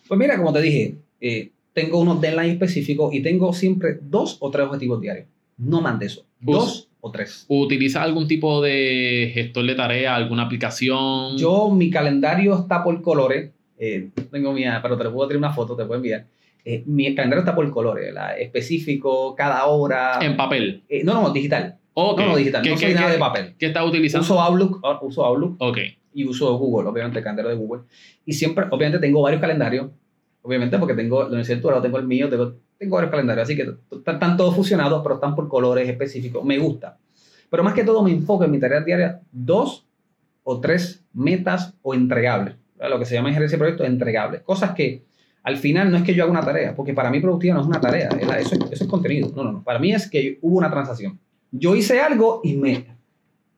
Pues mira, como te dije, eh, tengo unos deadlines específicos y tengo siempre dos o tres objetivos diarios. No más de eso. Dos o tres. ¿Utilizas algún tipo de gestor de tareas, alguna aplicación? Yo, mi calendario está por colores. Eh, tengo mía, pero te lo puedo traer una foto, te puedo enviar. Eh, mi calendario está por colores, ¿verdad? específico, cada hora. En papel. Eh, no, no, digital. Ok. No, no, digital. ¿Qué, no qué- soy nada qué- de papel. qué estás utilizando? Uso Outlook, ah, uso Outlook Ok. y uso Google, obviamente el calendario de Google. Y siempre, obviamente, tengo varios calendarios. Obviamente, porque tengo la Universidad de Tuareg, tengo el mío, tengo, tengo varios calendarios. Así que están, están todos fusionados, pero están por colores específicos. Me gusta. Pero más que todo, me enfoco en mis tareas diarias, dos o tres metas o entregables. lo que se llama gerencia de proyectos entregables. Cosas que al final no es que yo haga una tarea, porque para mí productiva no es una tarea, eso, es, eso es contenido. No, no, no. Para mí es que hubo una transacción. Yo hice algo y me,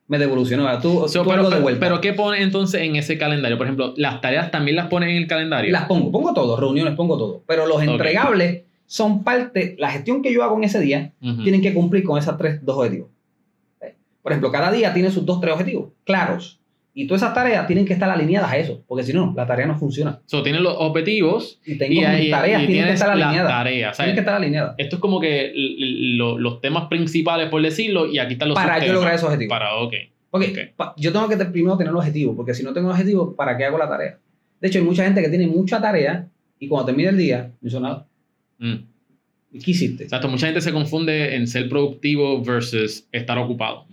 me devolucionó. Tú, So, tú pero, algo de vuelta. pero ¿qué pone entonces en ese calendario? Por ejemplo, las tareas también las ponen en el calendario. Las pongo, pongo todo, reuniones, pongo todo. Pero los entregables son parte, la gestión que yo hago en ese día tienen que cumplir con esas tres, dos objetivos. Por ejemplo, cada día tiene sus dos, tres objetivos claros. Y todas esas tareas tienen que estar alineadas a eso, porque si no, la tarea no funciona. So, tienen los objetivos Y tengo y, mis ahí- tareas, y tienen que estar alineadas. Tienen que estar alineadas. Esto es como que lo- los temas principales, por decirlo, y aquí están los Para yo lograr esos objetivos. Para, ok. Porque Ok. pa- yo tengo que primero tener un objetivo, porque si no tengo un objetivo, ¿para qué hago la tarea? De hecho, hay mucha gente que tiene mucha tarea y cuando termina el día, no hizo nada. Mm. ¿Y ¿Qué hiciste? Exacto, mucha gente se confunde en ser productivo versus estar ocupado.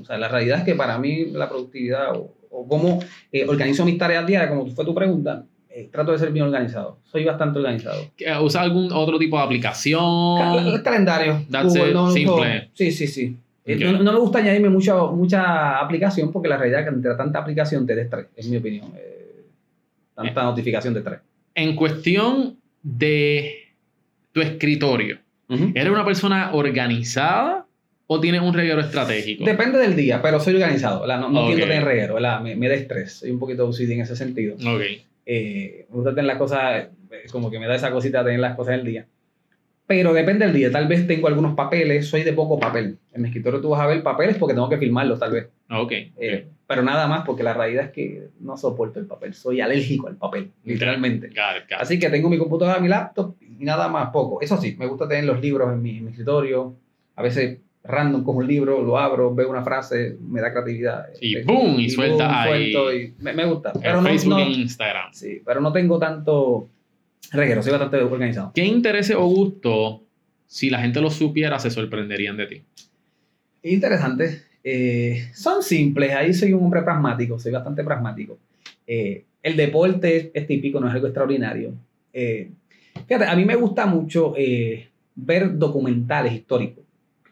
O sea, la realidad es que para mí la productividad o, o cómo eh, organizo mis tareas diarias, como fue tu pregunta, eh, trato de ser bien organizado. Soy bastante organizado. Eh, ¿Usa algún otro tipo de aplicación? Ca- El calendario. That's it, no, simple. Sí, sí, sí. Eh, Ok. No, no me gusta añadirme mucho, mucha aplicación porque la realidad es que entre tanta aplicación te da estrés, es mi opinión. Eh, tanta notificación de estrés. En cuestión de tu escritorio, ¿eres una persona organizada o tienes un reguero estratégico? Depende del día, pero soy organizado. ¿verdad? No, no Ok. tiendo a tener reguero, ¿verdad? Me, me da estrés. Soy un poquito OCD en ese sentido. Ok. Eh, me gusta tener las cosas, eh, como que me da esa cosita de tener las cosas en el día. Pero depende del día. Tal vez tengo algunos papeles, soy de poco papel. En mi escritorio tú vas a ver papeles porque tengo que firmarlos, tal vez. Ok. Eh, pero nada más porque la realidad es que no soporto el papel. Soy alérgico al papel, literalmente. Got it, got it. Así que tengo mi computadora, mi laptop y nada más poco. Eso sí, me gusta tener los libros en mi, en mi escritorio. A veces random cojo un libro, lo abro, veo una frase, me da creatividad. Y Eh, boom, y suelta ahí. suelto y me, me gusta. En Pero no, Facebook no- e Instagram. sí, pero no tengo tanto reguero, soy bastante organizado. ¿Qué intereses o gusto, si la gente lo supiera, se sorprenderían de ti? Interesante. Eh, son simples, ahí soy un hombre pragmático, soy bastante pragmático. Eh, el deporte es, es típico, no es algo extraordinario. Eh, fíjate, a mí me gusta mucho ver documentales históricos.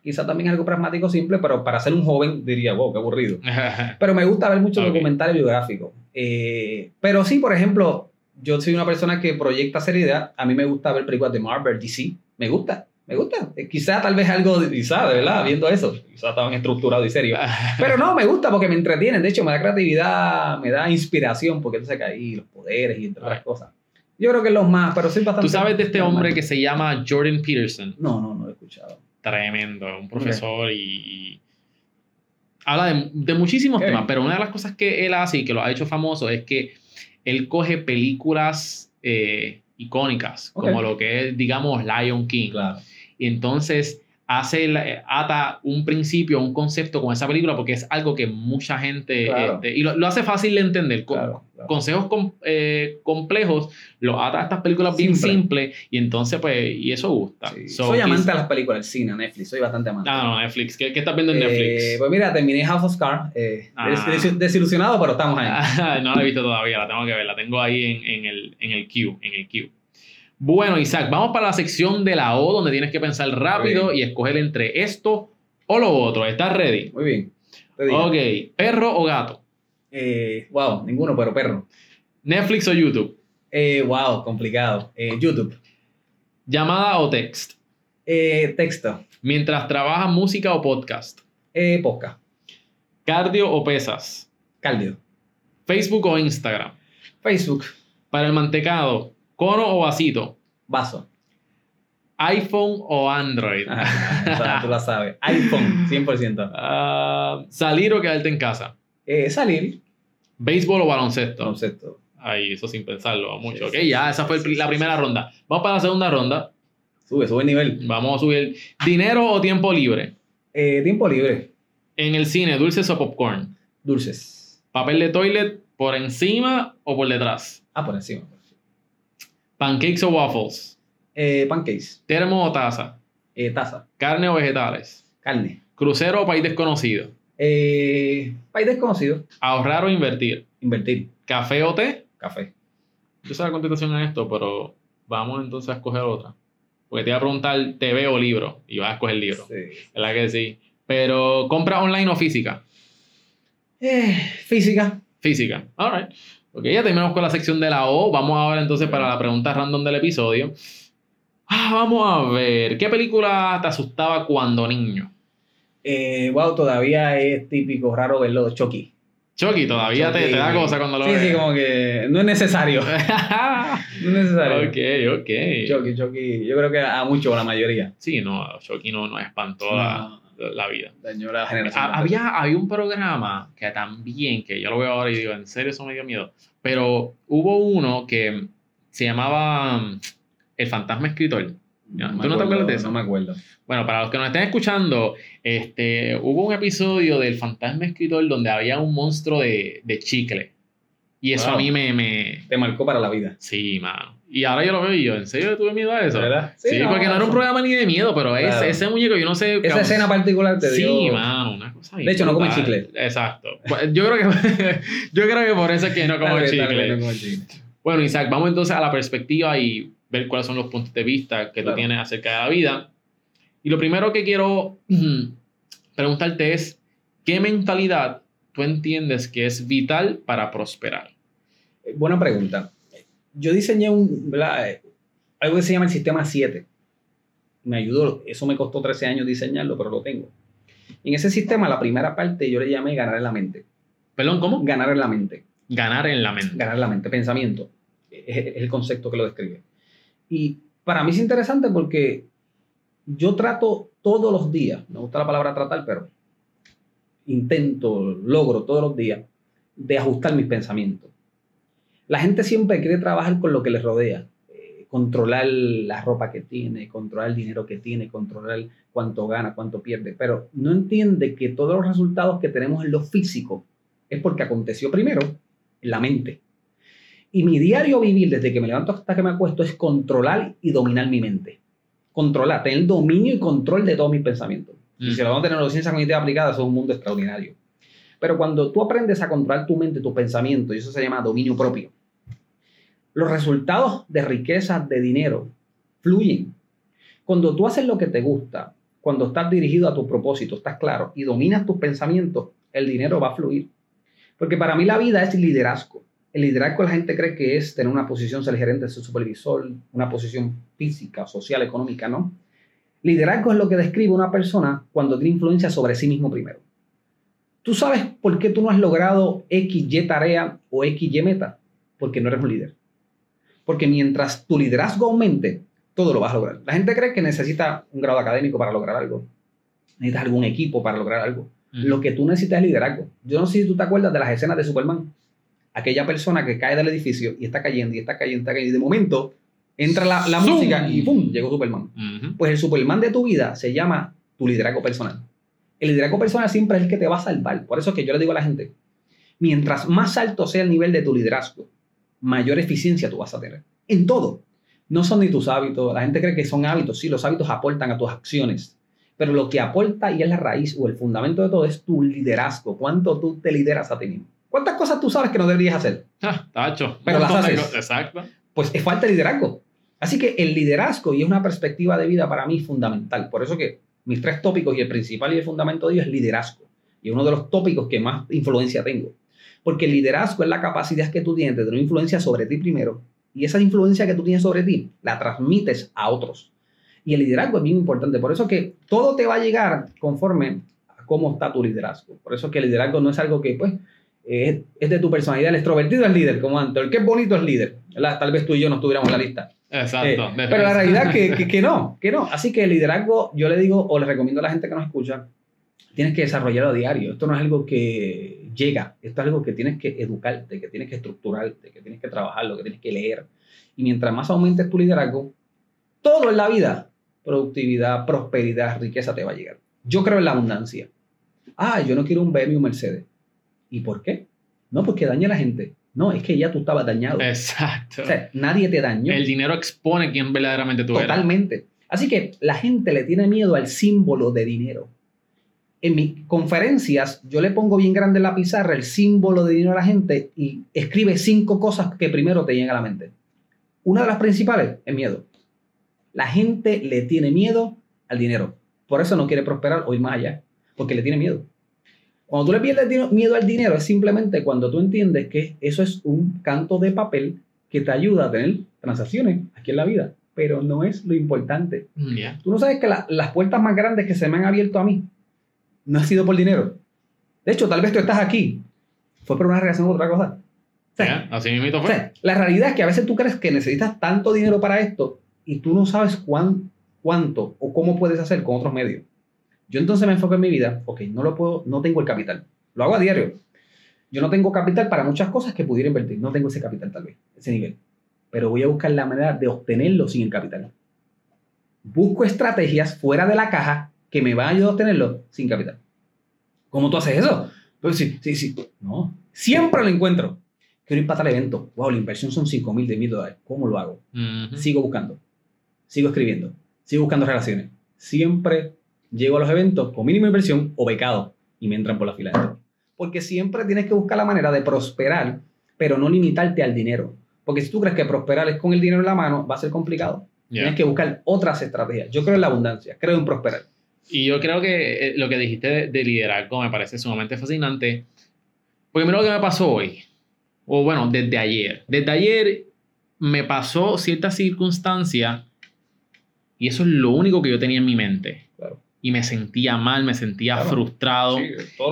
Quizá también es algo pragmático simple, pero para ser un joven diría, wow, qué aburrido. Pero me gusta ver muchos Ok. documentales biográficos. Eh, pero sí, por ejemplo, yo soy una persona que proyecta seriedad. A mí me gusta ver películas de Marvel, DC. Me gusta, me gusta. Eh, quizá tal vez algo, quizá, de verdad, viendo eso. Quizá estaban estructurados y serio. Pero no, me gusta porque me entretienen. De hecho, me da creatividad, me da inspiración, porque entonces ahí los poderes y entre otras cosas. Yo creo que los más, pero soy bastante. ¿Tú sabes de este normal. hombre que se llama Jordan Peterson? No, no, no lo he escuchado. Tremendo, un profesor y, y habla de, de muchísimos temas, pero una de las cosas que él hace y que lo ha hecho famoso es que él coge películas eh, icónicas, como lo que es, digamos, Lion King, Claro. y entonces hace eh, ata un principio, un concepto con esa película porque es algo que mucha gente Claro. este, y lo, lo hace fácil de entender. Claro, claro. Consejos com- eh, complejos los ata a estas películas bien Simple. simples y entonces pues y eso gusta. Sí. So, soy amante de las películas, el cine, Netflix. Soy bastante amante. Ah, no, Netflix. ¿Qué, qué estás viendo en Eh, Netflix? pues mira, terminé House of Cards. eh, Ah. des- des- desilusionado, pero estamos ahí. Ah, no la he visto todavía, la tengo que ver, la tengo ahí en, en el, en el queue, en el queue. Bueno, Isaac, vamos para la sección de la O, donde tienes que pensar rápido y escoger entre esto o lo otro. ¿Estás ready? Muy bien. Ok, perro o gato, Eh, wow, ninguno, pero perro. Netflix o YouTube, Eh, wow, complicado. Eh, YouTube. llamada o text, Eh, texto. mientras trabajas música o podcast, Eh, podcast. cardio o pesas, Cardio. Facebook o Instagram, Facebook. para el mantecado, cono o vasito, Vaso. iPhone o Android, Ajá, esa tú la sabes. iPhone, 100%. Ah, salir o quedarte en casa, Eh, salir. béisbol o baloncesto. Concepto. Ahí, eso sin pensarlo mucho. Sí, ok, sí, ya, esa fue sí, la primera ronda. Vamos para la segunda ronda. Sube, sube el nivel. Vamos a subir dinero o tiempo libre. Eh, tiempo libre. En el cine, dulces o popcorn. Dulces. Papel de toilet por encima o por detrás. Ah, por encima. Pancakes o waffles. Eh, pancakes. Termo o taza. Eh, taza. Carne o vegetales. Carne. Crucero o país desconocido. Eh, país desconocido. Ahorrar o invertir. Invertir. Café o té. Café. Yo sé la contestación a esto, pero vamos entonces a escoger otra. Porque te iba a preguntar TV o libro. Y vas a escoger libro. Sí. ¿Verdad que sí? Pero, ¿compra online o física? Eh, física. Física. All right. Ok, ya terminamos con la sección de la O. Vamos ahora entonces para la pregunta random del episodio. Ah, vamos a ver. ¿Qué película te asustaba cuando niño? Eh, wow, todavía es típico, raro verlo, Chucky. Chucky, todavía Te, te, da cosa cuando lo sí, ves. Sí, sí, como que no es necesario. no es necesario. Ok, ok. Chucky, Chucky, yo creo que a muchos, a la mayoría. Sí, no, Chucky no, no espantó no. La, la, vida. Dañó la generación. Ah, había, había un programa que también, que yo lo veo ahora y digo, en serio, eso me dio miedo. Pero hubo uno que se llamaba mm, El Fantasma Escritor. No ¿Tú no te acuerdas de eso? No me acuerdo. Bueno, para los que nos estén escuchando, este, hubo un episodio del Fantasma Escritor donde había un monstruo de, de chicle. Y eso Wow. a mí me, me... Te marcó para la vida. Sí, mano. Y ahora yo lo veo y yo, ¿en serio tuve miedo a eso? ¿Verdad? Sí, porque no era un programa ni de miedo, pero Claro. ese, ese muñeco, yo no sé... Esa escena particular te dio. Sí, mano, una cosa De hecho, no come chicle. Exacto. Pues, Yo creo que, yo creo que por eso es que no como chicle. no como chicle. Bueno, Isaac, vamos entonces a la perspectiva y ver cuáles son los puntos de vista que tú Claro. tienes acerca de la vida. Y lo primero que quiero preguntarte es, ¿qué mentalidad tú entiendes que es vital para prosperar? Eh, Buena pregunta. Yo diseñé un, ¿verdad? Eh, algo que se llama el sistema 7. Me ayudó, eso me costó 13 años diseñarlo, pero lo tengo. En ese sistema, la primera parte yo le llamé ganar en la mente. Perdón, ¿cómo? Ganar en la mente. Ganar en la mente. Ganar en la mente, pensamiento. Es el concepto que lo describe. Y para mí es interesante porque yo trato todos los días, me gusta la palabra tratar, pero intento, logro todos los días de ajustar mis pensamientos. La gente siempre quiere trabajar con lo que les rodea, eh, controlar la ropa que tiene, controlar el dinero que tiene, controlar cuánto gana, cuánto pierde, pero no entiende que todos los resultados que tenemos en lo físico es porque aconteció primero en la mente. Y mi diario vivir desde que me levanto hasta que me acuesto es controlar y dominar mi mente. Controlar, tener dominio y control de todos mis pensamientos. Y si Mm. lo vamos a tener en ciencia cognitiva aplicada, eso es un mundo extraordinario. Pero cuando tú aprendes a controlar tu mente, tu pensamiento, y eso se llama dominio propio, los resultados de riqueza, de dinero, fluyen. Cuando tú haces lo que te gusta, cuando estás dirigido a tu propósito, estás claro, y dominas tus pensamientos, el dinero va a fluir. Porque para mí la vida es liderazgo. El liderazgo la gente cree que es tener una posición, ser gerente, ser supervisor, una posición física, social, económica, ¿no? Liderazgo es lo que describe una persona cuando tiene influencia sobre sí mismo primero. ¿Tú sabes por qué tú no has logrado X, Y tarea o X, Y meta? Porque no eres un líder. Porque mientras tu liderazgo aumente, todo lo vas a lograr. La gente cree que necesita un grado académico para lograr algo. Necesitas algún equipo para lograr algo. Lo que tú necesitas es liderazgo. Yo no sé si tú te acuerdas de las escenas de Superman. Aquella persona que cae del edificio y está cayendo y está cayendo y está cayendo. Y de momento entra la, música y ¡pum! Llegó Superman. Pues el Superman de tu vida se llama tu liderazgo personal. El liderazgo personal siempre es el que te va a salvar. Por eso es que yo le digo a la gente, mientras más alto sea el nivel de tu liderazgo, mayor eficiencia tú vas a tener. En todo. No son ni tus hábitos. La gente cree que son hábitos. Sí, los hábitos aportan a tus acciones. Pero lo que aporta y es la raíz o el fundamento de todo es tu liderazgo. ¿Cuánto tú te lideras a ti mismo? ¿Cuántas cosas tú sabes que no deberías hacer? Ah, tacho. Pero las haces. Exacto. pues es falta de liderazgo. Así que el liderazgo y es una perspectiva de vida para mí fundamental. Por eso que mis tres tópicos y el principal y el fundamento de ellos es liderazgo. Y es uno de los tópicos que más influencia tengo. Porque el liderazgo es la capacidad que tú tienes de tener influencia sobre ti primero. Y esa influencia que tú tienes sobre ti la transmites a otros. Y el liderazgo es bien importante. Por eso que todo te va a llegar conforme a cómo está tu liderazgo. Por eso que el liderazgo no es algo que, pues, es, es de tu personalidad. El extrovertido es líder, como antes. El que es bonito es líder. ¿verdad? Tal vez tú y yo no estuviéramos en la lista. Exacto. Eh, pero la realidad que, que, que no, que no. Así que el liderazgo, yo le digo o le recomiendo a la gente que nos escucha, tienes que desarrollarlo a diario. Esto no es algo que llega, esto es algo que tienes que educarte, que tienes que estructurarte, que tienes que trabajarlo, que tienes que leer. Y mientras más aumentes tu liderazgo, todo en la vida, productividad, prosperidad, riqueza te va a llegar. Yo creo en la abundancia. Ah, yo no quiero un BMW un Mercedes. ¿Y por qué? No, porque daña a la gente. No, es que ya tú estabas dañado. Exacto. O sea, nadie te dañó. el dinero expone quién verdaderamente tú eres. Totalmente. Así que la gente le tiene miedo al símbolo de dinero. En mis conferencias yo le pongo bien grande en la pizarra el símbolo de dinero a la gente y escribe cinco cosas que primero te llegan a la mente. Una de las principales es miedo. La gente le tiene miedo al dinero. Por eso no quiere prosperar o ir más allá, porque le tiene miedo. Cuando tú le pierdes miedo al dinero es simplemente cuando tú entiendes que eso es un canto de papel que te ayuda a tener transacciones aquí en la vida, pero no es lo importante. Ya. Tú no sabes que la- las puertas más grandes que se me han abierto a mí no ha sido por dinero. De hecho, tal vez tú estás aquí, fue por una relación u otra cosa. O sea, Ya, Así mismo o fue. sea, la realidad es que a veces tú crees que necesitas tanto dinero para esto y tú no sabes cuán, cuánto o cómo puedes hacer con otros medios. Yo entonces me enfoco en mi vida, ok, no lo puedo, no tengo el capital. Lo hago a diario. Yo no tengo capital para muchas cosas que pudiera invertir. No tengo ese capital tal vez, ese nivel. Pero voy a buscar la manera de obtenerlo sin el capital. Busco estrategias fuera de la caja que me van a ayudar a obtenerlo sin capital. ¿Cómo tú haces eso? Pues sí, sí, sí. No. Siempre lo encuentro. Quiero ir para tal evento. Wow, la inversión son 5 mil de mil dólares. ¿Cómo lo hago? Ujú. Sigo buscando. Sigo escribiendo. Sigo buscando relaciones. Siempre llego a los eventos con mínima inversión o becado y me entran por la fila de. Porque siempre tienes que buscar la manera de prosperar, pero no limitarte al dinero. Porque si tú crees que prosperar es con el dinero en la mano, va a ser complicado. Ya. Tienes que buscar otras estrategias. Yo creo en la abundancia, creo en prosperar. Y yo creo que eh, lo que dijiste de, de liderazgo me parece sumamente fascinante. Porque mira lo que me pasó hoy. O bueno, desde ayer. Desde ayer me pasó cierta circunstancia y eso es lo único que yo tenía en mi mente. Y me sentía mal, me sentía Claro. frustrado.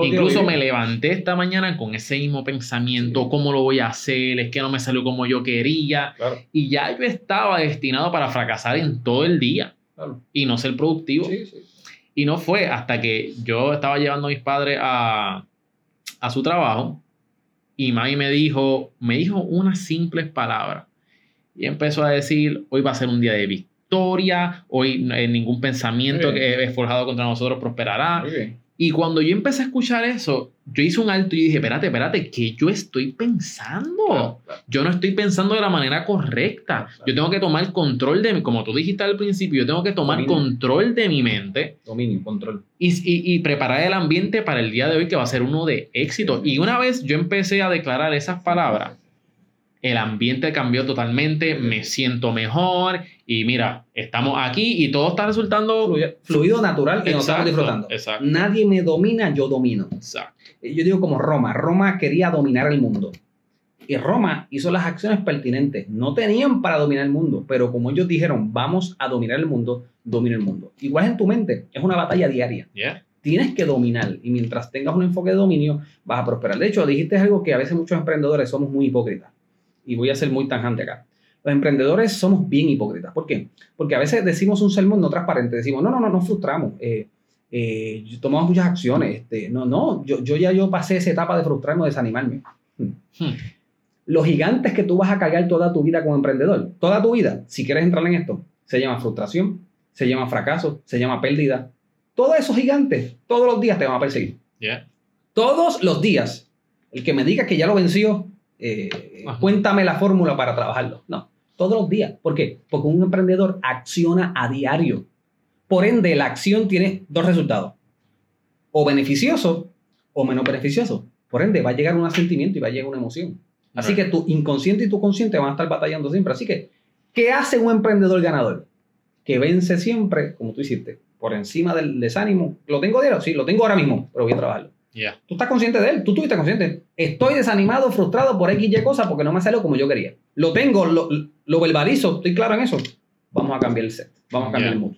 Incluso me levanté esta mañana con ese mismo pensamiento, Sí. ¿cómo lo voy a hacer? Es que no me salió como yo quería. Claro, Y ya yo estaba destinado para fracasar en todo el día claro. y no ser productivo. Sí. Y no fue hasta que yo estaba llevando a mis padres a, a su trabajo y mami me dijo, me dijo unas simples palabras. Y empezó a decir, hoy va a ser un día de victoria, hoy eh, ningún pensamiento que es forjado contra nosotros prosperará. Y cuando yo empecé a escuchar eso, yo hice un alto y dije, espérate, espérate, ¿qué yo estoy pensando? Claro, claro. Yo no estoy pensando de la manera correcta. Claro. Yo tengo que tomar control de mi, como tú dijiste al principio, yo tengo que tomar Dominio. control de mi mente Dominio, control. y, y- y preparar el ambiente para el día de hoy que va a ser uno de éxito. Y una vez yo empecé a declarar esas palabras, el ambiente cambió totalmente, me siento mejor y mira, estamos aquí y todo está resultando... Fluido, fluido natural y nos estamos disfrutando. exacto. Nadie me domina, yo domino. Exacto. Yo digo como Roma. Roma quería dominar el mundo. Y Roma hizo las acciones pertinentes. No tenían para dominar el mundo, pero como ellos dijeron, vamos a dominar el mundo, domina el mundo. Igual en tu mente, es una batalla diaria. Yeah. Tienes que dominar y mientras tengas un enfoque de dominio, vas a prosperar. De hecho, dijiste algo que a veces muchos emprendedores somos muy hipócritas. Y voy a ser muy tangente acá. Los emprendedores somos bien hipócritas. ¿Por qué? Porque a veces decimos un sermón no transparente. Decimos, no, no, no, nos frustramos. Eh, eh, tomamos muchas acciones. Este, no, no, yo, yo ya yo pasé esa etapa de frustrarme o desanimarme. Hmm. Hmm. Los gigantes que tú vas a cargar toda tu vida como emprendedor, toda tu vida, si quieres entrar en esto, se llama frustración, se llama fracaso, se llama pérdida. Todos esos gigantes, todos los días te van a perseguir. Yeah. Todos los días. El que me diga que ya lo venció, eh, cuéntame la fórmula para trabajarlo. No, todos los días. ¿Por qué? Porque un emprendedor acciona a diario. Por ende, la acción tiene dos resultados. O beneficioso o menos beneficioso. Por ende, va a llegar un sentimiento y va a llegar una emoción. Así que tu inconsciente y tu consciente van a estar batallando siempre. Así que, ¿qué hace un emprendedor ganador? Que vence siempre, como tú hiciste, por encima del desánimo. ¿Lo tengo diario? Sí, lo tengo ahora mismo, pero voy a trabajarlo. Yeah. Tú estás consciente de él, tú estuviste consciente. Estoy desanimado, frustrado por X y cosa porque no me salió como yo quería. Lo tengo, lo, lo verbalizo, estoy claro en eso. Vamos a cambiar el set, vamos a cambiar Ya. el mood.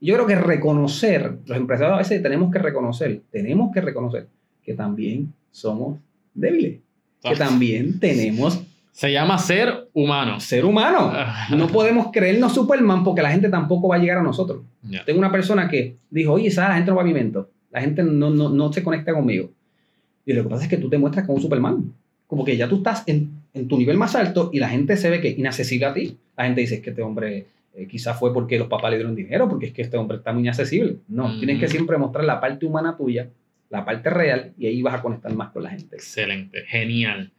Yo creo que reconocer, los empresarios a veces tenemos que reconocer, tenemos que reconocer que también somos débiles, que también tenemos Se llama ser humano. ser humano. No podemos creernos Superman porque la gente tampoco va a llegar a nosotros. Yeah. Tengo una persona que dijo, oye, ¿sabes? La gente no La gente no, no, no se conecta conmigo. Y lo que pasa es que tú te muestras como un Superman. Como que ya tú estás en, en tu nivel más alto y la gente se ve que inaccesible a ti. La gente dice, es que este hombre eh, quizás fue porque los papás le dieron dinero, porque es que este hombre está muy inaccesible. No, Ujú. tienes que siempre mostrar la parte humana tuya, la parte real, y ahí vas a conectar más con la gente. Excelente, genial.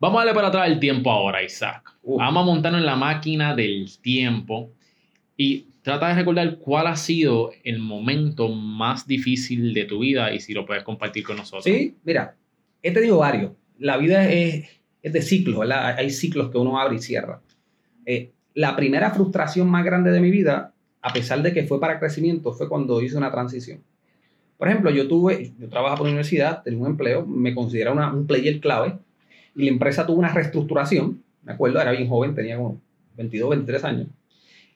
Vamos a darle para atrás el tiempo ahora, Isaac. Uf. Vamos a montarnos en la máquina del tiempo y trata de recordar cuál ha sido el momento más difícil de tu vida y si lo puedes compartir con nosotros. Sí, mira, he tenido varios. La vida es, es de ciclos, ¿verdad? Hay ciclos que uno abre y cierra. Eh, la primera frustración más grande de mi vida, a pesar de que fue para crecimiento, fue cuando hice una transición. Por ejemplo, yo tuve, yo trabajaba por la universidad, tenía un empleo, me consideraba una- un player clave y la empresa tuvo una reestructuración, me acuerdo, era bien joven, tenía como 22, 23 años.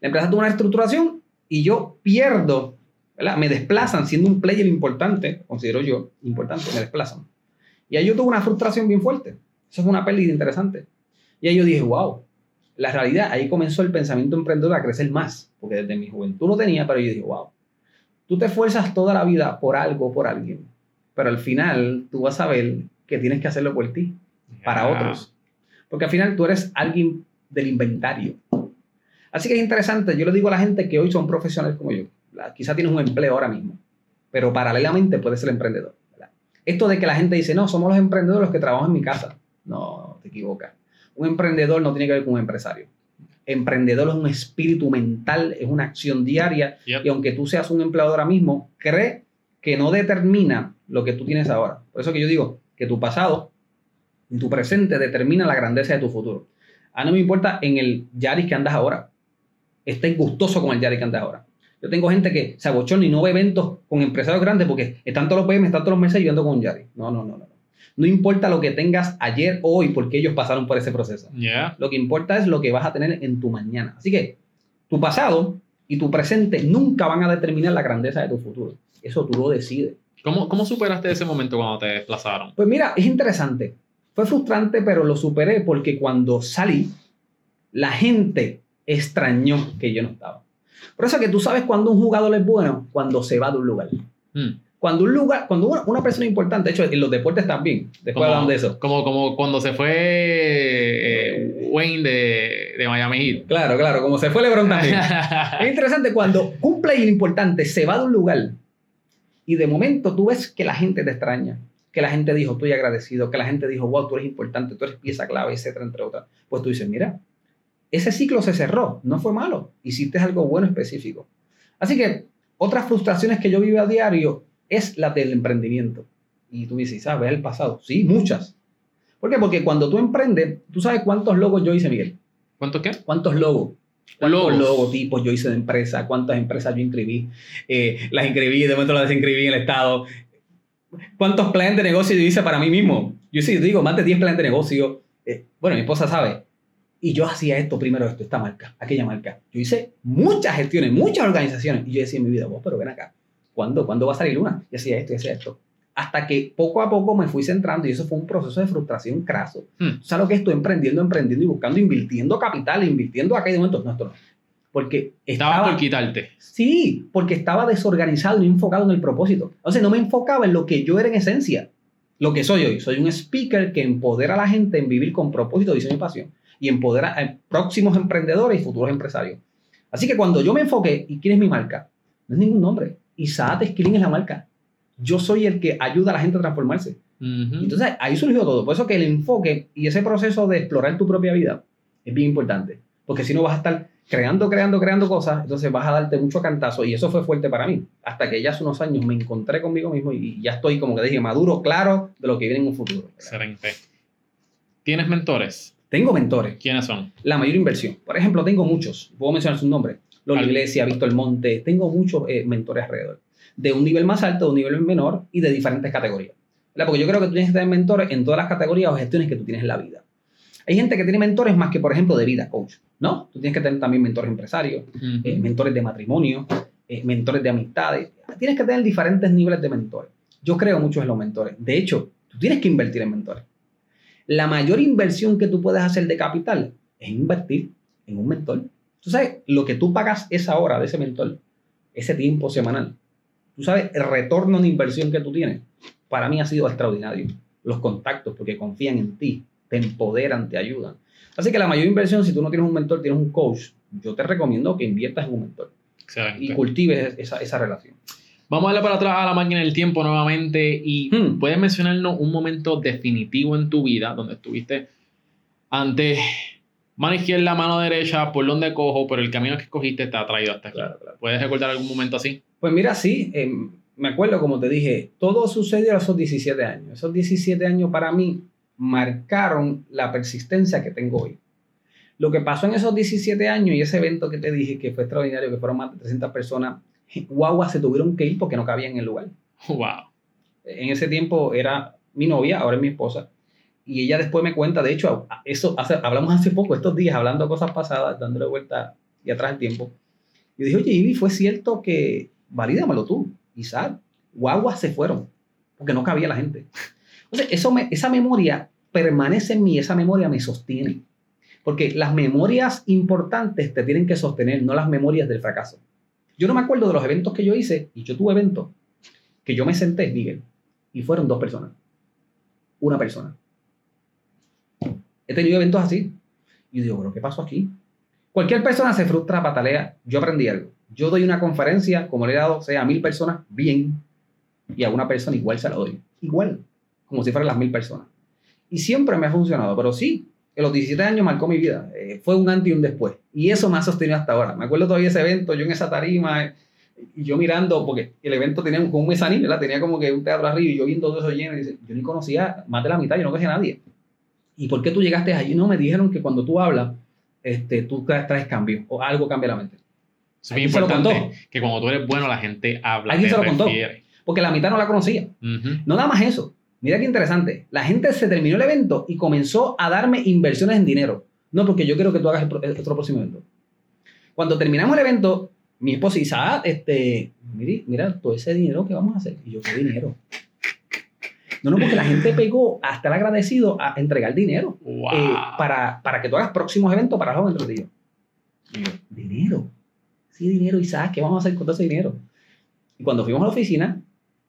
La empresa tuvo una reestructuración y yo pierdo, ¿verdad? Me desplazan siendo un player importante, considero yo, importante, me desplazan. Y ahí yo tuve una frustración bien fuerte. Eso fue una pérdida interesante. Y ahí yo dije, wow, la realidad, ahí comenzó el pensamiento emprendedor a crecer más, porque desde mi juventud lo tenía, pero yo dije, wow, tú te esfuerzas toda la vida por algo, por alguien, pero al final tú vas a ver que tienes que hacerlo por ti, para Ya. otros. Porque al final tú eres alguien del inventario. Así que es interesante, yo le digo a la gente que hoy son profesionales como yo, la- quizá tienes un empleo ahora mismo, pero paralelamente puedes ser emprendedor. ¿verdad? Esto de que la gente dice, no, somos los emprendedores los que trabajan en mi casa. No, te equivocas. Un emprendedor no tiene que ver con un empresario. Emprendedor es un espíritu mental, es una acción diaria Yep. y aunque tú seas un empleado ahora mismo, cree que no determina lo que tú tienes ahora. Por eso que yo digo que tu pasado y tu presente determina la grandeza de tu futuro. A no me importa en el Yaris que andas ahora. Estés gustoso con el Yaris que andas ahora. Yo tengo gente que se abochona y no ve eventos con empresarios grandes porque están todos los PM, están todos los meses viviendo con un Yaris. No, no, no, no. No importa lo que tengas ayer o hoy porque ellos pasaron por ese proceso. Ya. Lo que importa es lo que vas a tener en tu mañana. Así que tu pasado y tu presente nunca van a determinar la grandeza de tu futuro. Eso tú lo decides. ¿Cómo, ¿Cómo superaste ese momento cuando te desplazaron? Pues mira, es interesante. Fue frustrante, pero lo superé porque cuando salí, la gente extrañó que yo no estaba. Por eso que tú sabes cuando un jugador es bueno, cuando se va de un lugar. Hmm. Cuando un lugar, cuando una, una persona importante, de hecho, en los deportes también, después hablamos de eso. Como, como cuando se fue eh, Wayne de, de Miami Heat. Claro, claro, como se fue LeBron también. Es interesante cuando un player importante se va de un lugar y de momento tú ves que la gente te extraña, que la gente dijo, estoy agradecido, que la gente dijo, wow, tú eres importante, tú eres pieza clave, etcétera, entre otras. Pues tú dices, mira, ese ciclo se cerró, no fue malo, hiciste algo bueno específico. Así que otras frustraciones que yo vivo a diario es la del emprendimiento. Y tú dices, ¿sabes el pasado? Sí, muchas. ¿Por qué? Porque cuando tú emprendes, tú sabes cuántos logos yo hice, Miguel. ¿Cuánto qué? ¿Cuántos logos? ¿Cuántos Logos. logotipos yo hice de empresa? ¿Cuántas empresas yo inscribí? Eh, las inscribí, de momento las desinscribí en el Estado. ¿Cuántos planes de negocio yo hice para mí mismo? Yo sí digo, más de 10 planes de negocio. Eh, bueno, mi esposa sabe. Y yo hacía esto, primero esto, esta marca, aquella marca. Yo hice muchas gestiones, muchas organizaciones. Y yo decía en mi vida, vos, pero ven acá. ¿Cuándo, ¿Cuándo va a salir una? Y hacía esto y hacía esto. Hasta que poco a poco me fui centrando y eso fue un proceso de frustración craso. Hmm. ¿Tú ¿Sabes lo que estoy emprendiendo, emprendiendo y buscando, invirtiendo capital, invirtiendo acá y de momento? No, esto no. Porque Estabas estaba... por quitarte. Sí, porque estaba desorganizado y enfocado en el propósito. O sea, no me enfocaba en lo que yo era en esencia. Lo que soy hoy. Soy un speaker que empodera a la gente en vivir con propósito, diseño y pasión. Y empodera a próximos emprendedores y futuros empresarios. Así que cuando yo me enfoqué, ¿y quién es mi marca? No es ningún nombre. Isaac Skilling es la marca. Yo soy el que ayuda a la gente a transformarse. Ujú. Entonces ahí surgió todo. Por eso que el enfoque y ese proceso de explorar tu propia vida es bien importante. Porque si no vas a estar creando, creando, creando cosas, entonces vas a darte mucho cantazo. Y eso fue fuerte para mí. Hasta que ya hace unos años me encontré conmigo mismo y ya estoy, como que dije, maduro, claro de lo que viene en un futuro. Excelente. ¿Tienes mentores? Tengo mentores. ¿Quiénes son? La mayor inversión. Por ejemplo, tengo muchos. Puedo mencionar sus nombres. Lola Al- Iglesia, Víctor Monte. Tengo muchos eh, mentores alrededor. De un nivel más alto, de un nivel menor y de diferentes categorías. ¿Verdad? Porque yo creo que tú tienes que tener mentores en todas las categorías o gestiones que tú tienes en la vida. Hay gente que tiene mentores más que, por ejemplo, de vida, coach. ¿No? Tú tienes que tener también mentores empresarios, eh, mentores de matrimonio, eh, mentores de amistades. Tienes que tener diferentes niveles de mentores. Yo creo mucho en los mentores. De hecho, tú tienes que invertir en mentores. La mayor inversión que tú puedes hacer de capital es invertir en un mentor. Tú sabes, lo que tú pagas esa hora de ese mentor, ese tiempo semanal. Tú sabes, el retorno de inversión que tú tienes, para mí ha sido extraordinario. Los contactos, porque confían en ti, te empoderan, te ayudan. Así que la mayor inversión, si tú no tienes un mentor, tienes un coach, yo te recomiendo que inviertas en un mentor y cultives esa, esa relación. Vamos a darle para atrás a la máquina del tiempo nuevamente y Hmm. puedes mencionarnos un momento definitivo en tu vida donde estuviste ante mano izquierda, mano derecha, por donde cojo, pero el camino que escogiste te ha traído hasta aquí. Claro, claro. ¿Puedes recordar algún momento así? Pues mira, sí, eh, me acuerdo, como te dije, todo sucedió a esos 17 años. Esos 17 años para mí marcaron la persistencia que tengo hoy. Lo que pasó en esos 17 años y ese evento que te dije que fue extraordinario, que fueron más de 300 personas, guaguas se tuvieron que ir porque no cabían en el lugar. Wow. En ese tiempo era mi novia, ahora es mi esposa. Y ella después me cuenta, de hecho, eso hablamos hace poco, estos días, hablando cosas pasadas, dándole vuelta y atrás el tiempo. Y dije, oye, Ivy, fue cierto que, valídamelo tú, Isaac, guaguas se fueron, porque no cabía la gente. Entonces, eso esa memoria permanece en mí, esa memoria me sostiene. Porque las memorias importantes te tienen que sostener, no las memorias del fracaso. Yo no me acuerdo de los eventos que yo hice, y yo tuve eventos, que yo me senté, Miguel, y fueron dos personas. Una persona. He tenido eventos así. Y digo, ¿pero qué pasó aquí? Cualquier persona se frustra, patalea. Yo aprendí algo. Yo doy una conferencia, como le he dado, sea a mil personas, bien. Y a una persona igual se la doy. Igual. Como si fueran las mil personas. Y siempre me ha funcionado. Pero sí, en los 17 años marcó mi vida. Eh, fue un antes y un después. Y eso me ha sostenido hasta ahora. Me acuerdo todavía ese evento, yo en esa tarima, eh, y yo mirando, porque el evento tenía como un mezanín, ¿verdad? Tenía como que un teatro arriba, y yo viendo todo eso lleno, y dice, yo ni conocía más de la mitad, yo no conocía a nadie. ¿Y por qué tú llegaste allí? No, me dijeron que cuando tú hablas, este, tú traes, cambio, o algo cambia la mente. Es muy importante que cuando tú eres bueno, la gente habla. Alguien se lo contó. Porque la mitad no la conocía. No nada más eso. Mira qué interesante. La gente se terminó el evento y comenzó a darme inversiones en dinero. No, porque yo quiero que tú hagas el, otro próximo evento. Cuando terminamos el evento, mi esposa dice, ah, este, mira, mira, todo ese dinero que vamos a hacer. Y yo, ¿qué dinero? No, no, porque la gente pegó a estar agradecido a entregar dinero eh, para, para, que tú hagas próximos eventos para los de ellos. Y yo, ¿dinero? Sí, dinero, sabes qué vamos a hacer con todo ese dinero. Y cuando fuimos a la oficina,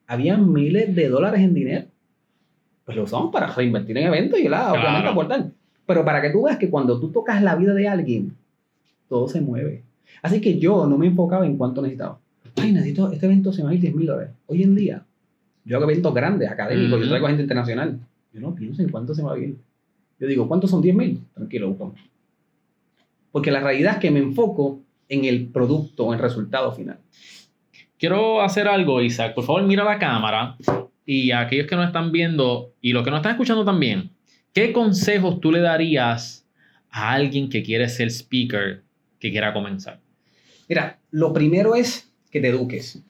había miles de dólares en dinero pues lo usamos para reinvertir en eventos y la, obviamente aportar. Pero para que tú veas que cuando tú tocas la vida de alguien, todo se mueve. Así que yo no me enfocaba en cuánto necesitaba. Ay, necesito, este evento se me va a ir 10 mil dólares. Hoy en día, yo hago eventos grandes, académicos, yo traigo gente internacional. Yo no pienso en cuánto se me va a ir. Yo digo, ¿cuántos son 10 mil? Tranquilo, buscamos. Porque la realidad es que me enfoco en el producto, en el resultado final. Quiero hacer algo, Isaac. Por favor, mira la cámara y a aquellos que nos están viendo y los que nos están escuchando también, ¿qué consejos tú le darías a alguien que quiere ser speaker, que quiera comenzar? Mira, lo primero es que te eduques.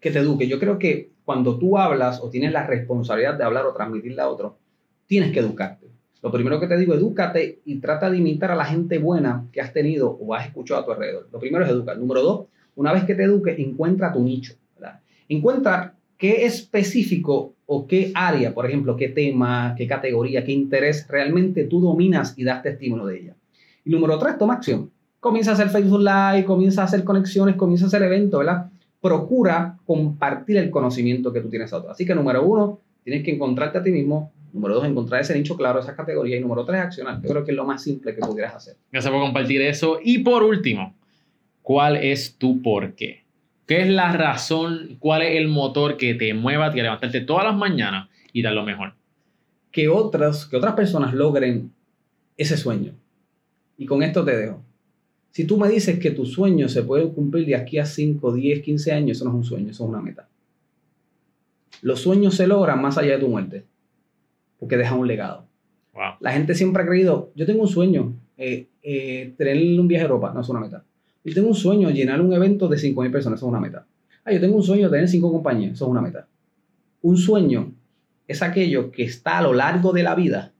Que te eduques. Yo creo que cuando tú hablas o tienes la responsabilidad de hablar o transmitirle a otro, tienes que educarte. Lo primero que te digo, edúcate y trata de imitar a la gente buena que has tenido o has escuchado a tu alrededor. Lo primero es educar. Número dos, una vez que te eduques, encuentra tu nicho. Encuentra qué específico o qué área, por ejemplo, qué tema, qué categoría, qué interés realmente tú dominas y das testimonio de ella. Y número tres, toma acción. Comienza a hacer Facebook Live, comienza a hacer conexiones, comienza a hacer eventos, ¿verdad? Procura compartir el conocimiento que tú tienes a otros. Así que número uno, tienes que encontrarte a ti mismo. Número dos, encontrar ese nicho claro, esa categoría. Y número tres, accionar. Yo creo que es lo más simple que pudieras hacer. Gracias por compartir eso. Y por último, ¿cuál es tu por qué? ¿Qué es la razón? ¿Cuál es el motor que te mueva a levantarte todas las mañanas y dar lo mejor? Que otras, que otras personas logren ese sueño. Y con esto te dejo. Si tú me dices que tu sueño se puede cumplir de aquí a 5, 10, 15 años, eso no es un sueño, eso es una meta. Los sueños se logran más allá de tu muerte, porque deja un legado. La gente siempre ha creído, yo tengo un sueño, eh, eh, tener un viaje a Europa, no es una meta. Yo tengo un sueño, llenar un evento de 5.000 personas, eso es una meta. Ah, yo tengo un sueño, de tener 5 compañías, eso es una meta. Un sueño es aquello que está a lo largo de la vida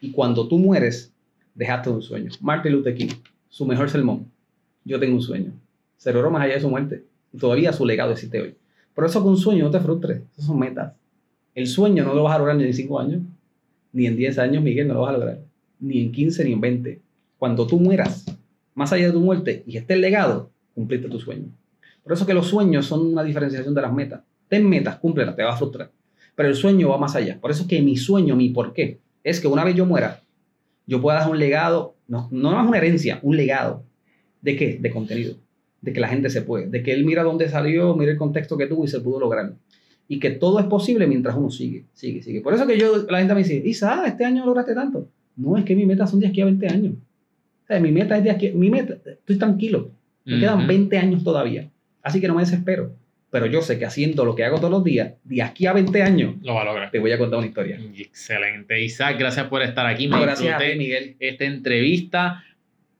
y cuando tú mueres, dejaste un sueño. Martin Luther King, su mejor sermón. Yo tengo un sueño. Celebró más allá de su muerte y todavía su legado existe hoy. Por eso con un sueño no te frustres, esas son metas. El sueño no lo vas a lograr ni en 5 años, ni en 10 años, Miguel, no lo vas a lograr. Ni en 15, ni en 20. Cuando tú mueras, más allá de tu muerte y esté el legado, cumpliste tu sueño. Por eso que los sueños son una diferenciación de las metas. Ten metas, cúmplelas, te va a frustrar. Pero el sueño va más allá. Por eso que mi sueño, mi por qué, es que una vez yo muera, yo pueda dejar un legado, no, no es una herencia, un legado. ¿De qué? De contenido. De que la gente se puede. De que él mira dónde salió, mira el contexto que tuvo y se pudo lograr. Y que todo es posible mientras uno sigue, sigue, sigue. Por eso que yo, la gente me dice, Isa, este año lograste tanto. No, es que mi meta son de aquí a 20 años mi meta es de aquí, mi meta, estoy tranquilo, me quedan 20 años todavía, así que no me desespero. Pero yo sé que haciendo lo que hago todos los días, de aquí a 20 años, lo va a lograr. Te voy a contar una historia. Excelente. Isaac, gracias por estar aquí. Me gracias a ti, Miguel. Esta entrevista.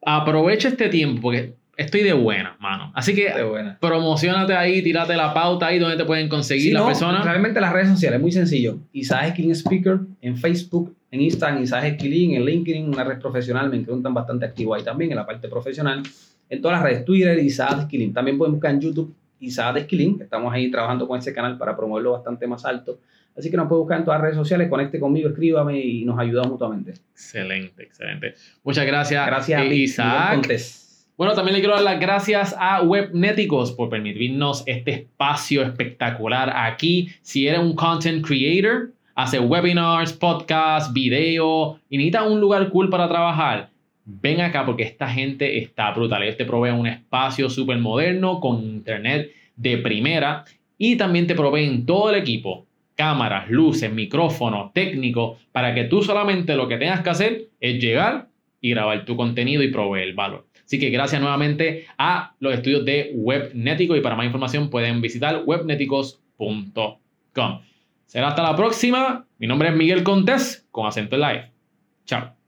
Aprovecha este tiempo porque estoy de buena, mano. Así que promocionate ahí, tírate la pauta ahí donde te pueden conseguir Sí, las no, personas. Realmente las redes sociales, muy sencillo. Isaac Esquilín Speaker en Facebook, en Instagram, Isaac Esquilín, en LinkedIn, una red profesional, me encuentran bastante activo ahí también en la parte profesional. En todas las redes, Twitter, Isaac Esquilín. También pueden buscar en YouTube Isaac Esquilín, que estamos ahí trabajando con ese canal para promoverlo bastante más alto. Así que nos puede buscar en todas las redes sociales, conecte conmigo, escríbame y nos ayudamos mutuamente. Excelente, excelente. Muchas gracias, Gracias a eh, Isaac. Bueno, también le quiero dar las gracias a Webneticos por permitirnos este espacio espectacular aquí. Si eres un content creator, hace webinars, podcasts, video y necesitas un lugar cool para trabajar, ven acá porque esta gente está brutal. Ellos te proveen un espacio súper moderno con internet de primera y también te proveen todo el equipo, cámaras, luces, micrófonos, técnicos, para que tú solamente lo que tengas que hacer es llegar y grabar tu contenido y proveer valor. Así que gracias nuevamente a los estudios de Webnético y para más información pueden visitar webneticos.com. Será hasta la próxima. Mi nombre es Miguel Contés con acento en live. Chao.